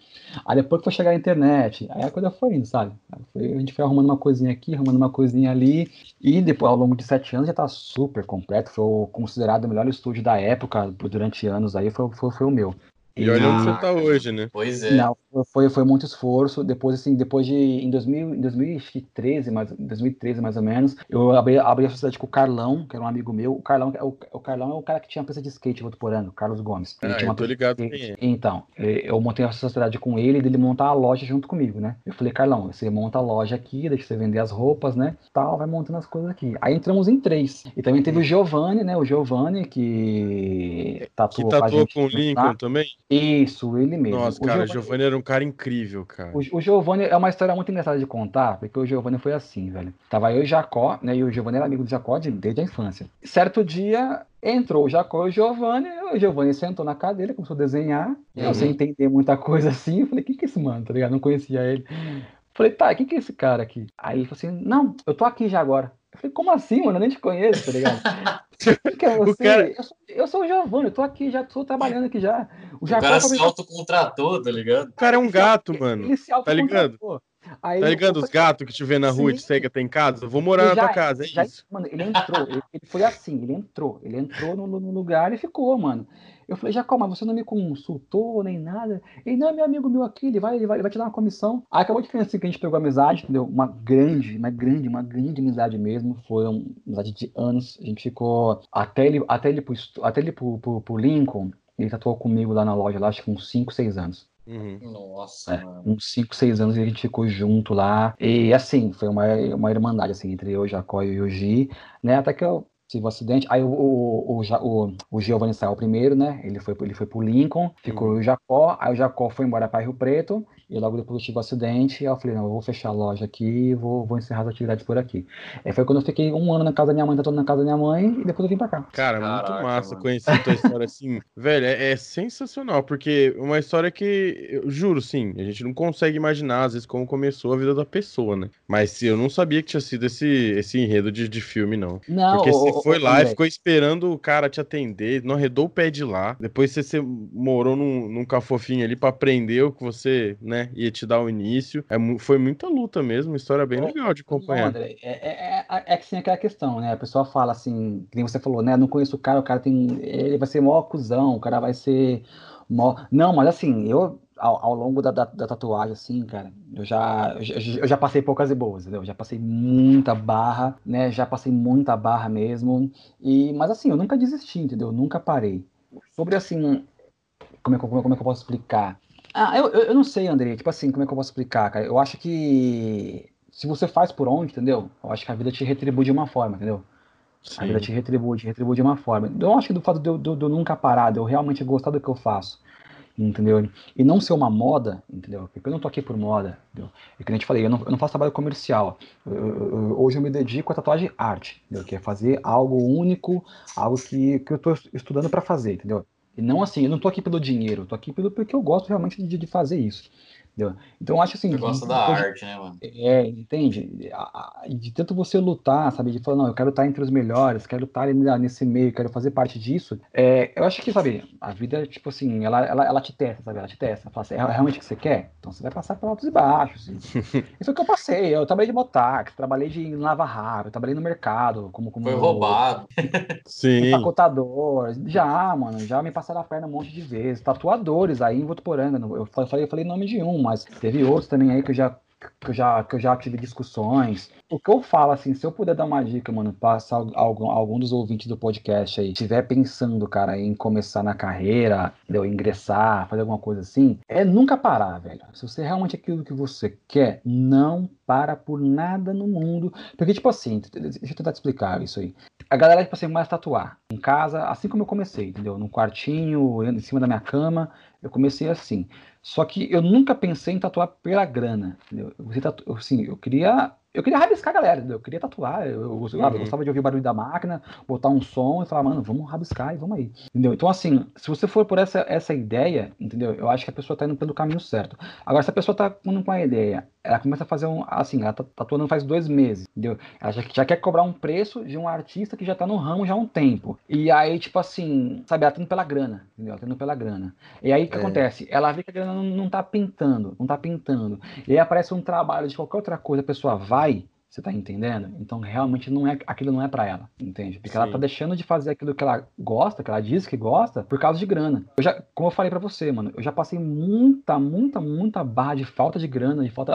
Aí depois foi chegar a internet, aí a coisa foi indo, sabe? Foi, a gente foi arrumando uma coisinha aqui, arrumando uma coisinha ali. E depois, ao longo de sete anos, já tá super completo. Foi considerado o melhor estúdio da época, durante anos aí, foi, foi, foi o meu. E olha onde você tá hoje, né? Pois é. Não, foi, foi muito esforço. Depois, assim, depois de. Em, 2000, em 2013, mais, 2013, mais ou menos, eu abri, abri a sociedade com o Carlão, que era um amigo meu. O Carlão, o, o Carlão é o cara que tinha uma pista de skate em Votuporano, Carlos Gomes. Ele ah, tinha uma tô ligado quem é. Então, eu montei a sociedade com ele e dele montar a loja junto comigo, né? Eu falei, Carlão, você monta a loja aqui, deixa você vender as roupas, né? Tal, vai montando as coisas aqui. Aí entramos em três. E também teve o Giovanni, né? O Giovanni, que tatuou, que tatuou com, com o Lincoln tá? também? Isso, ele mesmo. Nossa, o cara, Giovanni... o Giovanni era um cara incrível, cara. O, o Giovanni é uma história muito engraçada de contar, porque o Giovanni foi assim, velho. Tava eu e Jacó, né? E o Giovanni era amigo do Jacó desde a infância. Certo dia, entrou o Jacó e o Giovanni, o Giovanni sentou na cadeira, começou a desenhar. Uhum. Eu sem entender muita coisa assim, eu falei, o que que é esse mano, tá ligado? Não conhecia ele. Falei, tá, quem que é esse cara aqui? Aí ele falou assim, não, eu tô aqui já agora. Eu falei, como assim, mano? Eu nem te conheço, tá ligado? Quem é você? Cara... Eu, sou, eu sou o Giovanni, eu tô aqui, já tô trabalhando aqui já. O, o cara se autocontratou, tá ligado? O cara é um gato, mano. Ele se tá ligado? Aí tá ligado os gatos que te vê na rua e te segue tem casa? Eu vou morar na tua casa, é já, isso. Mano, ele entrou, ele, ele, foi assim, ele entrou, ele entrou no, no, lugar e ficou, mano. Eu falei, Jacó, mas você não me consultou nem nada? Ele, não, é meu amigo meu aqui, ele vai, ele vai, ele vai te dar uma comissão. Aí acabou de assim, que a gente pegou amizade, entendeu? Uma grande, uma grande, uma grande amizade mesmo. Foi uma amizade de anos. A gente ficou até ele, até ele, pro, até ele pro, pro, pro Lincoln. Ele tatuou comigo lá na loja, lá, acho que uns 5, 6 anos. Uhum. Nossa, é, uns 5, 6 anos a gente ficou junto lá. E assim, foi uma, uma irmandade assim, entre eu, Jacó e o Yuji, né? Até que eu tive um acidente. Aí o, o, o, o, o Giovanni saiu primeiro, né? Ele foi, ele foi pro Lincoln, ficou uhum. o Jacó. Aí o Jacó foi embora para Rio Preto. E logo depois eu tive um acidente. E eu falei, não, eu vou fechar a loja aqui e vou, vou encerrar as atividades por aqui. Aí foi quando eu fiquei um ano na casa da minha mãe, tatuando na casa da minha mãe. E depois eu vim pra cá. Cara, Caraca, muito massa mano. conhecer a tua história assim. [laughs] Velho, é, é, sensacional. Porque uma história que, eu juro, sim, a gente não consegue imaginar, às vezes, como começou a vida da pessoa, né? Mas eu não sabia que tinha sido esse, esse enredo de, de filme, não. Não, Porque você foi lá e ficou esperando o cara te atender, não arredou o pé de lá. Depois você, você morou num, num cafofinho ali para aprender o que você, né, ia te dar o início. É, foi muita luta mesmo, uma história bem legal de acompanhar. André, é, é, é, é que sim, aquela questão, né? A pessoa fala assim, que nem você falou, né? Não conheço o cara, o cara tem. Ele vai ser mó cuzão, o cara vai ser. Mó... Não, mas assim, eu ao, ao, longo da, da, da, tatuagem, assim, cara, eu já, eu, eu já passei poucas e boas, entendeu? Eu já passei muita barra, né? Já passei muita barra mesmo. E, mas assim, eu nunca desisti, entendeu? Eu nunca parei. Sobre assim, como é, que, como é que eu posso explicar? Ah, eu, eu não sei, André, tipo assim, como é que eu posso explicar, cara? Eu acho que se você faz por onde, entendeu? Eu acho que a vida te retribui de uma forma, entendeu? Sim. A vida te retribui, te retribui de uma forma. Eu acho que do fato de eu, de eu, nunca parar, de eu realmente gostar do que eu faço, entendeu? E não ser uma moda, entendeu? Porque eu não tô aqui por moda, entendeu? E que a gente falei, eu não, eu não faço trabalho comercial. Eu, eu, hoje eu me dedico a tatuagem arte, entendeu? Que é fazer algo único, algo que, que eu tô estudando para fazer, entendeu? E não assim, eu não tô aqui pelo dinheiro, tô aqui pelo, porque eu gosto realmente de, de fazer isso. Entendeu? Então eu acho assim. Você gosta da arte, né, mano? É, entende? De tanto você lutar, sabe? De falar, não, eu quero estar entre os melhores, quero estar nesse meio, quero fazer parte disso. É, eu acho que, sabe, a vida, tipo assim, ela, ela, ela te testa, sabe? Ela te testa. Fala assim, é realmente o que você quer? Então você vai passar por altos e baixos. [laughs] Isso foi o que eu passei. Eu trabalhei de motax, trabalhei de lava rápido, trabalhei no mercado, como. como foi roubado. [laughs] Sim. Empacotador. Já, mano, já me passaram a perna um monte de vezes. Tatuadores aí em Votuporanga. Eu falei, eu falei nome de um, mas teve outros também aí que eu já que eu já, que eu já tive discussões. O que eu falo, assim, se eu puder dar uma dica, mano, passar algum, algum dos ouvintes do podcast aí, estiver pensando, cara, em começar na carreira, entendeu? ingressar, fazer alguma coisa assim, é nunca parar, velho. Se você realmente é aquilo que você quer, não para por nada no mundo. Porque, tipo assim, deixa eu tentar te explicar isso aí. A galera, tipo assim, mais tatuar em casa, assim como eu comecei, entendeu? Num quartinho, em cima da minha cama, eu comecei assim. Só que eu nunca pensei em tatuar pela grana. Entendeu? Eu, assim, eu queria eu queria rabiscar a galera, eu queria tatuar, eu, eu, uhum. eu, gostava de ouvir o barulho da máquina, botar um som e falar, mano, vamos rabiscar e vamos aí, entendeu? Então, assim, se você for por essa, essa ideia, entendeu? Eu acho que a pessoa tá indo pelo caminho certo. Agora, se a pessoa tá indo com a ideia, ela começa a fazer um, assim, ela tá tatuando faz dois meses, entendeu? Ela já, já quer cobrar um preço de um artista que já tá no ramo já há um tempo. E aí, tipo assim, sabe, ela tá indo pela grana, entendeu? Ela tá indo pela grana. E aí, o que é. acontece? Ela vê que a grana não, não tá pintando, não tá pintando. E aí aparece um trabalho de qualquer outra coisa, a pessoa vai, Você tá entendendo? Então realmente não é aquilo não é para ela, entende? Porque Sim. ela tá deixando de fazer aquilo que ela gosta, que ela diz que gosta, por causa de grana. Eu já, como eu falei para você, mano, eu já passei muita, muita, muita barra de falta de grana, de falta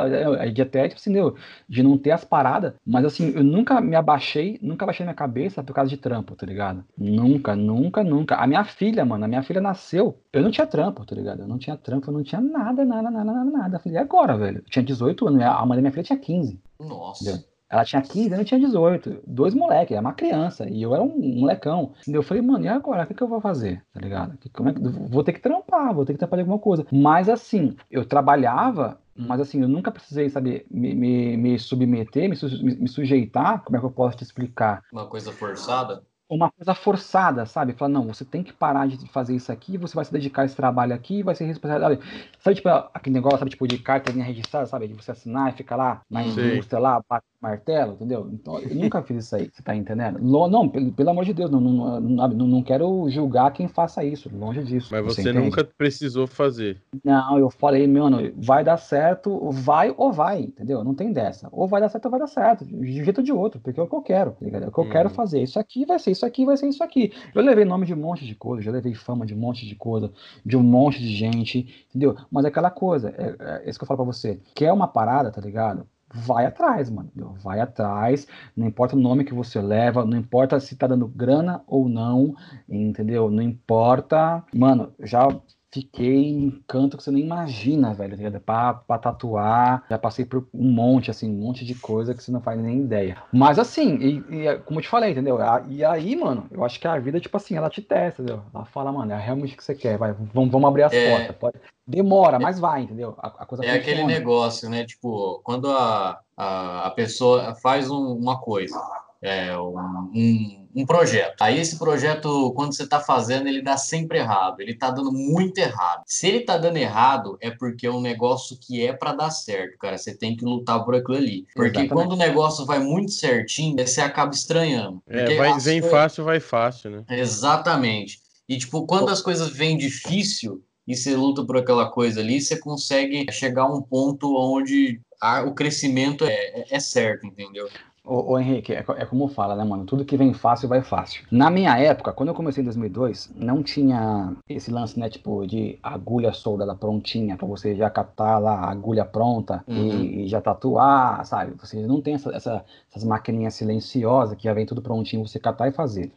de até tipo assim, meu, de não ter as paradas, mas assim, eu nunca me abaixei, nunca abaixei minha cabeça por causa de trampo, tá ligado? Nunca, nunca, nunca. A minha filha, mano, a minha filha nasceu, eu não tinha trampo, tá ligado? Eu não tinha trampo, eu não tinha nada, nada, nada, nada, nada. Eu falei, e agora, velho? Eu tinha 18 anos, a mãe da minha filha tinha 15. Nossa. Entendeu? Ela tinha 15 anos, eu tinha 18. Dois moleques, era uma criança. E eu era um molecão. Eu falei, mano, e agora? O que, que eu vou fazer? Tá ligado? Que- Como é que... Vou ter que trampar, vou ter que trampar de alguma coisa. Mas assim, eu trabalhava, mas assim, eu nunca precisei, sabe, me, me, me submeter, me, su- me- me sujeitar. Como é que eu posso te explicar? Uma coisa forçada? Uma coisa forçada, sabe? Falar, não, você tem que parar de fazer isso aqui, você vai se dedicar a esse trabalho aqui, vai ser responsável. Sabe, tipo, aquele negócio, sabe, tipo, de carteirinha registrada, sabe? De você assinar e ficar lá na indústria lá, martelo, entendeu? Então, eu nunca fiz isso aí, você tá entendendo? Lo- Não, pelo, pelo amor de Deus, não, não, não, não, quero julgar quem faça isso, longe disso. Mas você entende? nunca precisou fazer. Não, eu falei, mano, vai dar certo, vai ou vai, entendeu? Não tem dessa. Ou vai dar certo ou vai dar certo, de um jeito ou de outro, porque é o que eu quero, tá ligado? É o que eu Uhum. quero fazer. Isso aqui vai ser isso aqui, vai ser isso aqui. Eu levei nome de um monte de coisa, já levei fama de um monte de coisa, de um monte de gente, entendeu? Mas é aquela coisa, é, é isso que eu falo pra você. Quer uma parada, tá ligado? Vai atrás, mano. Vai atrás, não importa o nome que você leva, não importa se tá dando grana ou não, entendeu? Não importa. Mano, já fiquei em canto que você nem imagina, velho, tá ligado? Pra, pra tatuar, já passei por um monte, assim, um monte de coisa que você não faz nem ideia. Mas assim, e, e, como eu te falei, entendeu? E aí, mano, eu acho que a vida, tipo assim, ela te testa, entendeu? Ela fala, mano, é realmente o que você quer, vai, vamos, vamos abrir as É. portas. Pode... Demora, mas vai, entendeu? A, a coisa É aquele funciona. negócio, né? Tipo, quando a, a, a pessoa faz um- uma coisa, é, um, um, um projeto. Aí esse projeto, quando você está fazendo, ele dá sempre errado. Ele está dando muito errado. Se ele está dando errado, é porque é um negócio que é para dar certo, cara. Você tem que lutar por aquilo ali. Porque Exatamente. quando o negócio vai muito certinho, você acaba estranhando. É, vai, vem coisas- fácil, vai fácil, né? Exatamente. E, tipo, quando as coisas vêm difícil e você luta por aquela coisa ali, você consegue chegar a um ponto onde a- o crescimento é, é- é certo, entendeu? Ô, ô, Henrique, é, é como fala, né, mano? Tudo que vem fácil vai fácil. Na minha época, quando eu comecei em 2002, não tinha esse lance, né, tipo, de agulha soldada prontinha, pra você já captar lá a agulha pronta e- Uhum. e, já tatuar, sabe? Você não tem essa, essa- essas maquininhas silenciosas que já vem tudo prontinho, você catar e fazer.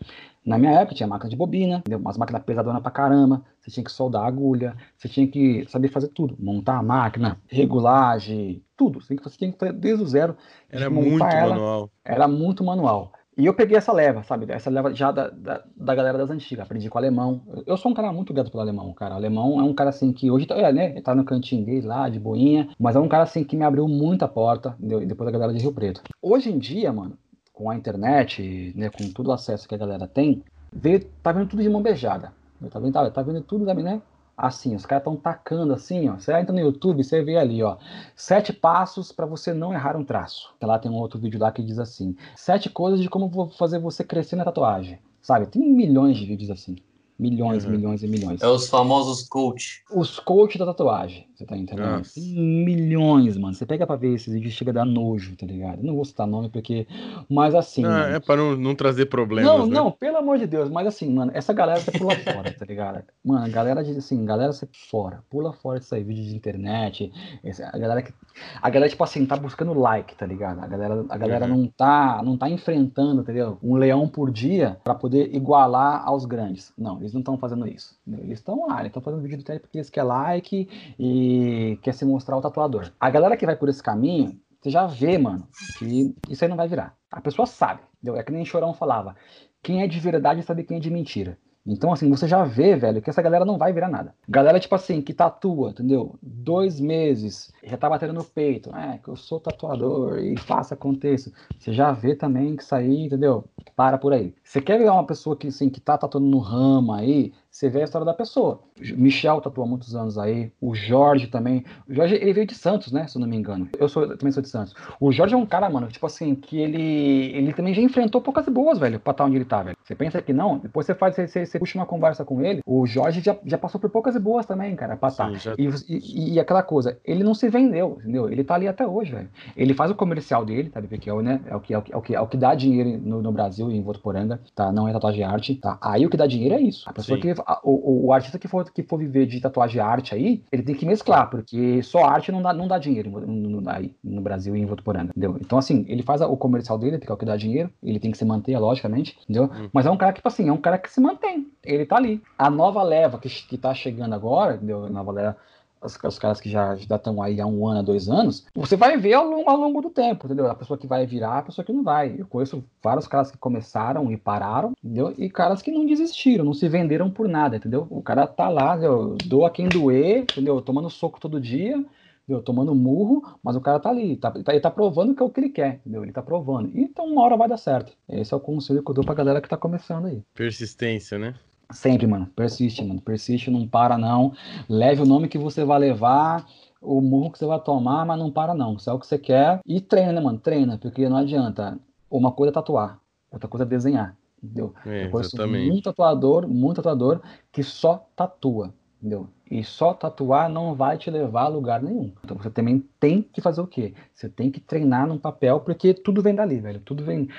Na minha época tinha máquina de bobina, entendeu? umas máquinas pesadonas pra caramba. Você tinha que soldar a agulha, você tinha que saber fazer tudo. Montar a máquina, regulagem, tudo. Você tinha que- fazer desde o zero. Era muito ela. manual. Era muito manual. E eu peguei essa leva, sabe? Essa leva já da, da, da galera das antigas. Aprendi com o alemão. Eu- sou um cara muito grato pelo alemão, cara. O alemão é um cara assim que hoje tá, é, né? Tá no cantinho dele lá, de boinha. Mas é um cara assim que me abriu muita porta. entendeu? E depois a galera de Rio Preto. Hoje em dia, mano, com a internet, né? Com todo o acesso que a galera tem, vê, tá vendo tudo de mão beijada. Tá vendo, tá, tá vendo tudo, né? Assim, os caras estão tacando assim, ó. Você entra no YouTube, você vê ali, ó. Sete passos para você não errar um traço. Lá tem um outro vídeo lá que diz assim: Sete coisas de como vou fazer você crescer na tatuagem. Sabe? Tem milhões de vídeos assim. Milhões, Uhum. milhões e milhões. É os famosos coach. Os coaches da tatuagem, você tá entendendo? Nossa. Tem milhões, mano. Você pega pra ver esses vídeos, chega a dar nojo, tá ligado? Não vou citar nome porque. Mas assim. Ah, é pra não, não trazer problemas, não, né? não, pelo amor de Deus, mas assim, mano, essa galera você pula fora, tá ligado? Mano, a galera diz assim, galera você fora, pula fora disso aí, vídeo de internet, a galera que. A galera, tipo assim, tá buscando like, tá ligado? A galera, a galera Uhum. não, tá, não tá enfrentando, entendeu? Um leão por dia pra poder igualar aos grandes. Não, eles não estão fazendo isso. Eles estão lá, eles estão fazendo vídeo do porque eles querem like e quer se mostrar o tatuador. A galera que vai por esse caminho, você já vê, mano, que isso aí não vai virar. A pessoa sabe, entendeu? É que nem Chorão falava. Quem é de verdade sabe quem é de mentira. Então, assim, você já vê, velho, que essa galera não vai virar nada. Galera, tipo assim, que tatua, entendeu? Dois meses, já tá batendo no peito. É, que eu sou tatuador e faça aconteça. Você já vê também que isso aí, entendeu? Para por aí. Você quer ver uma pessoa que, assim, que tá tatuando no ramo aí, você vê a história da pessoa. Michel tatuou há muitos anos aí, o Jorge também. O Jorge, ele veio de Santos, né? Se eu não me engano. Eu, sou, eu também sou de Santos. O Jorge é um cara, mano, tipo assim, que ele, ele também já enfrentou poucas boas, velho, pra estar onde ele tá, velho. Você pensa que não, depois você faz, você, você puxa uma conversa com ele, o Jorge já, já passou por poucas boas também, cara, pra estar. Já... E, e, e, aquela coisa, ele não se vendeu, entendeu? Ele tá ali até hoje, velho. Ele faz o comercial dele, tá? Que é o, né? É o que, é o que, é o que, é o que dá dinheiro no, no Brasil e em Votuporanga, tá? Não é tatuagem de arte, tá? Aí o que dá dinheiro é isso. A pessoa Sim. que. O, o, artista que for, que for viver de tatuagem de arte aí, ele tem que mesclar, porque só arte não dá, não dá dinheiro no, no, aí, no Brasil e em Votuporanga, entendeu? Então, assim, ele faz o comercial dele, que é o que dá dinheiro, ele tem que se manter, logicamente, entendeu? Hum. Mas é um cara que, tipo assim, é um cara que se mantém, ele tá ali. A nova leva que, que tá chegando agora, entendeu? A nova leva os, os, caras que já estão aí há um ano, há dois anos, você vai ver ao longo, ao longo, do tempo, entendeu? A pessoa que vai virar, a pessoa que não vai. Eu conheço vários caras que começaram e pararam, entendeu? E caras que não desistiram, não se venderam por nada, entendeu? O cara tá lá, entendeu? doa quem doer, entendeu? Tomando soco todo dia, entendeu? tomando murro, mas o cara tá ali, tá, tá, ele tá provando que é o que ele quer, entendeu? Ele tá provando. Então uma hora vai dar certo. Esse é o conselho que eu dou pra galera que tá começando aí. Persistência, né? Sempre, mano. Persiste, mano. Persiste, não para, não. Leve o nome que você vai levar, o murro que você vai tomar, mas não para, não. Se é o que você quer. E treina, né, mano? Treina, porque não adianta. Uma coisa é tatuar, outra coisa é desenhar. Entendeu? É, exatamente. Muito tatuador, muito tatuador que só tatua. Entendeu? E só tatuar não vai te levar a lugar nenhum. Então você também tem que fazer o quê? Você tem que treinar num papel, porque tudo vem dali, velho. Tudo vem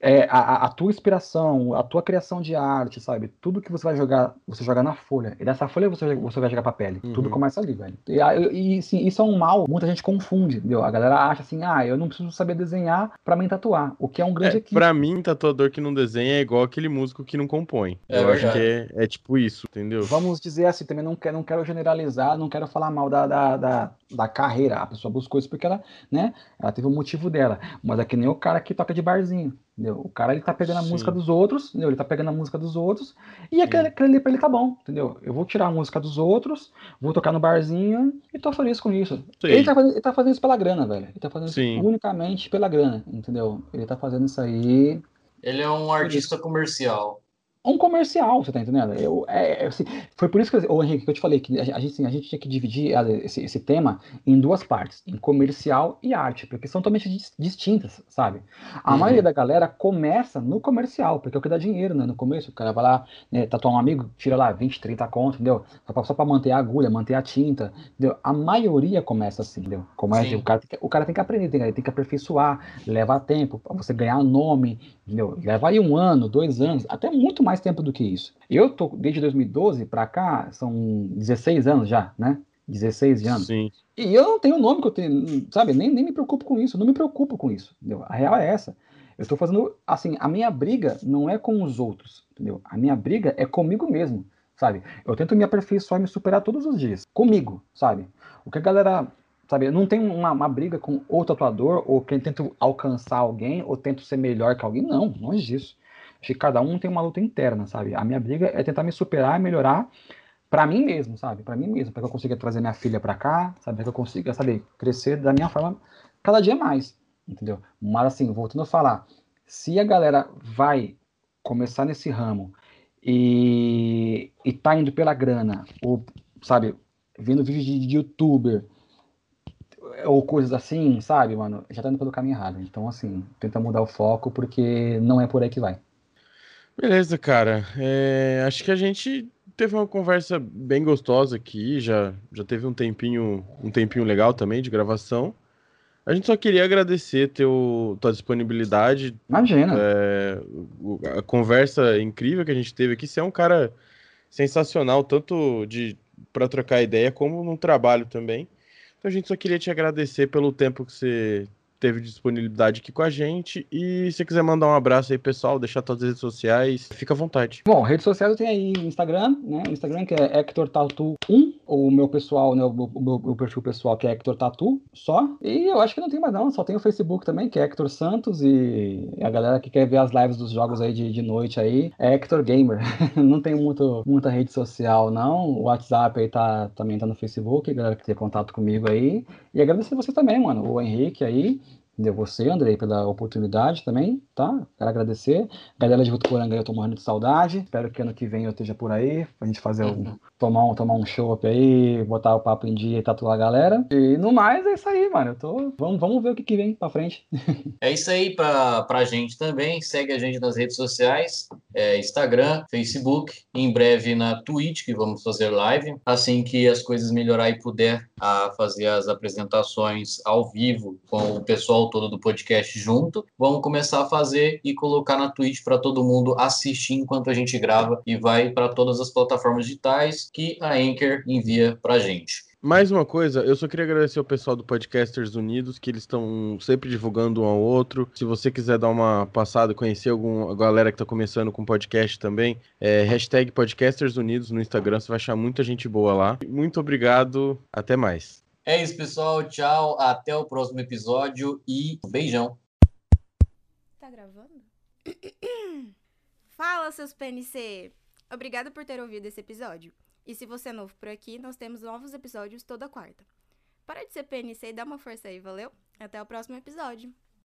é, a, a, tua inspiração, a tua criação de arte, sabe? Tudo que você vai jogar, você joga na folha. E dessa folha você, você vai jogar pra pele. Uhum. Tudo começa ali, velho. E, e sim, isso é um mal, muita gente confunde, entendeu? A galera acha assim, ah, eu não preciso saber desenhar pra mim tatuar. O que é um grande é, equipe. Pra mim, tatuador que não desenha é igual aquele músico que não compõe. É eu acho que é, é, tipo isso, entendeu? Vamos dizer assim, também não quero, não quero generalizar, não quero falar mal da, da, da, da carreira. A pessoa buscou isso porque ela, né, ela teve o um motivo dela. Mas é que nem o cara que toca de barzinho. Entendeu? O cara ele tá pegando a Sim. música dos outros, entendeu? Ele tá pegando a música dos outros e aquele, aquele ali pra ele tá bom, entendeu? Eu vou tirar a música dos outros, vou tocar no barzinho e tô feliz com isso. Ele tá, fazendo, ele tá, fazendo, isso pela grana, velho. Ele tá fazendo Sim. isso unicamente pela grana, entendeu? Ele tá fazendo isso aí. Ele é um artista comercial um comercial, você tá entendendo? Eu, é, é, assim, foi por isso que, ô Henrique, que eu te falei que a, gente, assim, a gente tinha que dividir esse, esse, tema em duas partes, em comercial e arte, porque são totalmente distintas, sabe? A uhum. maioria da galera começa no comercial, porque é o que dá dinheiro, né? No começo, o cara vai lá, né, tatuar um amigo, tira lá 20, 30 conto, entendeu? Só pra, só pra manter a agulha, manter a tinta, entendeu? A maioria começa assim, entendeu? Começa, o, cara tem que, o cara tem que aprender, tem, tem que aperfeiçoar, levar tempo, pra você ganhar nome, entendeu? Leva aí um ano, dois anos, até muito mais tempo do que isso. Eu tô, desde 2012 para cá, são 16 anos já, né? 16 anos. Sim. E eu não tenho o nome que eu tenho, sabe? Nem, nem me preocupo com isso, não me preocupo com isso, entendeu? A real é essa. Eu estou fazendo, assim, a minha briga não é com os outros, entendeu? A minha briga é comigo mesmo, sabe? Eu tento me aperfeiçoar e me superar todos os dias, comigo, sabe? O que a galera sabe? Eu não tenho uma, uma, briga com outro atuador, ou quem tenta alcançar alguém, ou tento ser melhor que alguém. Não, longe disso. Acho que cada um tem uma luta interna, sabe? A minha briga é tentar me superar e melhorar para mim mesmo, sabe? Para mim mesmo, para que eu consiga trazer minha filha para cá, sabe? Para que eu consiga, sabe, crescer da minha forma cada dia mais, entendeu? Mas assim, voltando a falar, se a galera vai começar nesse ramo e, e tá indo pela grana, ou, sabe, vendo vídeo de, de youtuber, ou coisas assim, sabe, mano, já tá indo pelo caminho errado. Então, assim, tenta mudar o foco, porque não é por aí que vai. Beleza, cara. É, acho que a gente teve uma conversa bem gostosa aqui, já, já teve um tempinho, um tempinho legal também de gravação. A gente só queria agradecer teu, tua disponibilidade. Imagina. É, a conversa incrível que a gente teve aqui. Você é um cara sensacional, tanto de para trocar ideia como no trabalho também. Então a gente só queria te agradecer pelo tempo que você teve disponibilidade aqui com a gente. E se quiser mandar um abraço aí, pessoal, deixar todas as redes sociais, fica à vontade. Bom, redes sociais eu tenho aí o Instagram, né? O Instagram que é Hector Tatu 1, ou o meu pessoal, né? O meu, meu, perfil pessoal que é Hector Tatu só. E eu acho que não tem mais não, só tem o Facebook também, que é Hector Santos. E a galera que quer ver as lives dos jogos aí de, de noite aí é Hector Gamer. [laughs] não tem muito, muita rede social, não. O WhatsApp aí tá, também tá no Facebook, galera que tem contato comigo aí. E agradecer você também, mano, o Henrique aí Entendeu? Você, Andrei, pela oportunidade também, tá? Quero agradecer. Galera de Votuporanga, eu tô morrendo de saudade. Espero que ano que vem eu esteja por aí, pra gente fazer um, tomar um, tomar um show aí, botar o papo em dia e tatuar a galera. E no mais, é isso aí, mano. Eu tô... vamos, vamos ver o que, que vem pra frente. [laughs] é isso aí pra, pra gente também. Segue a gente nas redes sociais, é, Instagram, Facebook, em breve na Twitch, que vamos fazer live. Assim que as coisas melhorar e puder a fazer as apresentações ao vivo com o pessoal todo do podcast junto, vamos começar a fazer e colocar na Twitch para todo mundo assistir enquanto a gente grava e vai para todas as plataformas digitais que a Anchor envia para gente. Mais uma coisa, eu só queria agradecer ao pessoal do Podcasters Unidos, que eles estão sempre divulgando um ao outro. Se você quiser dar uma passada, conhecer alguma galera que está começando com podcast também, é hashtag Podcasters Unidos no Instagram, você vai achar muita gente boa lá. Muito obrigado, até mais. É isso, pessoal. Tchau, até o próximo episódio e beijão. Tá gravando? [coughs] Fala, seus PNC! Obrigado por ter ouvido esse episódio. E se você é novo por aqui, nós temos novos episódios toda quarta. Para de ser PNC e dá uma força aí, valeu? Até o próximo episódio.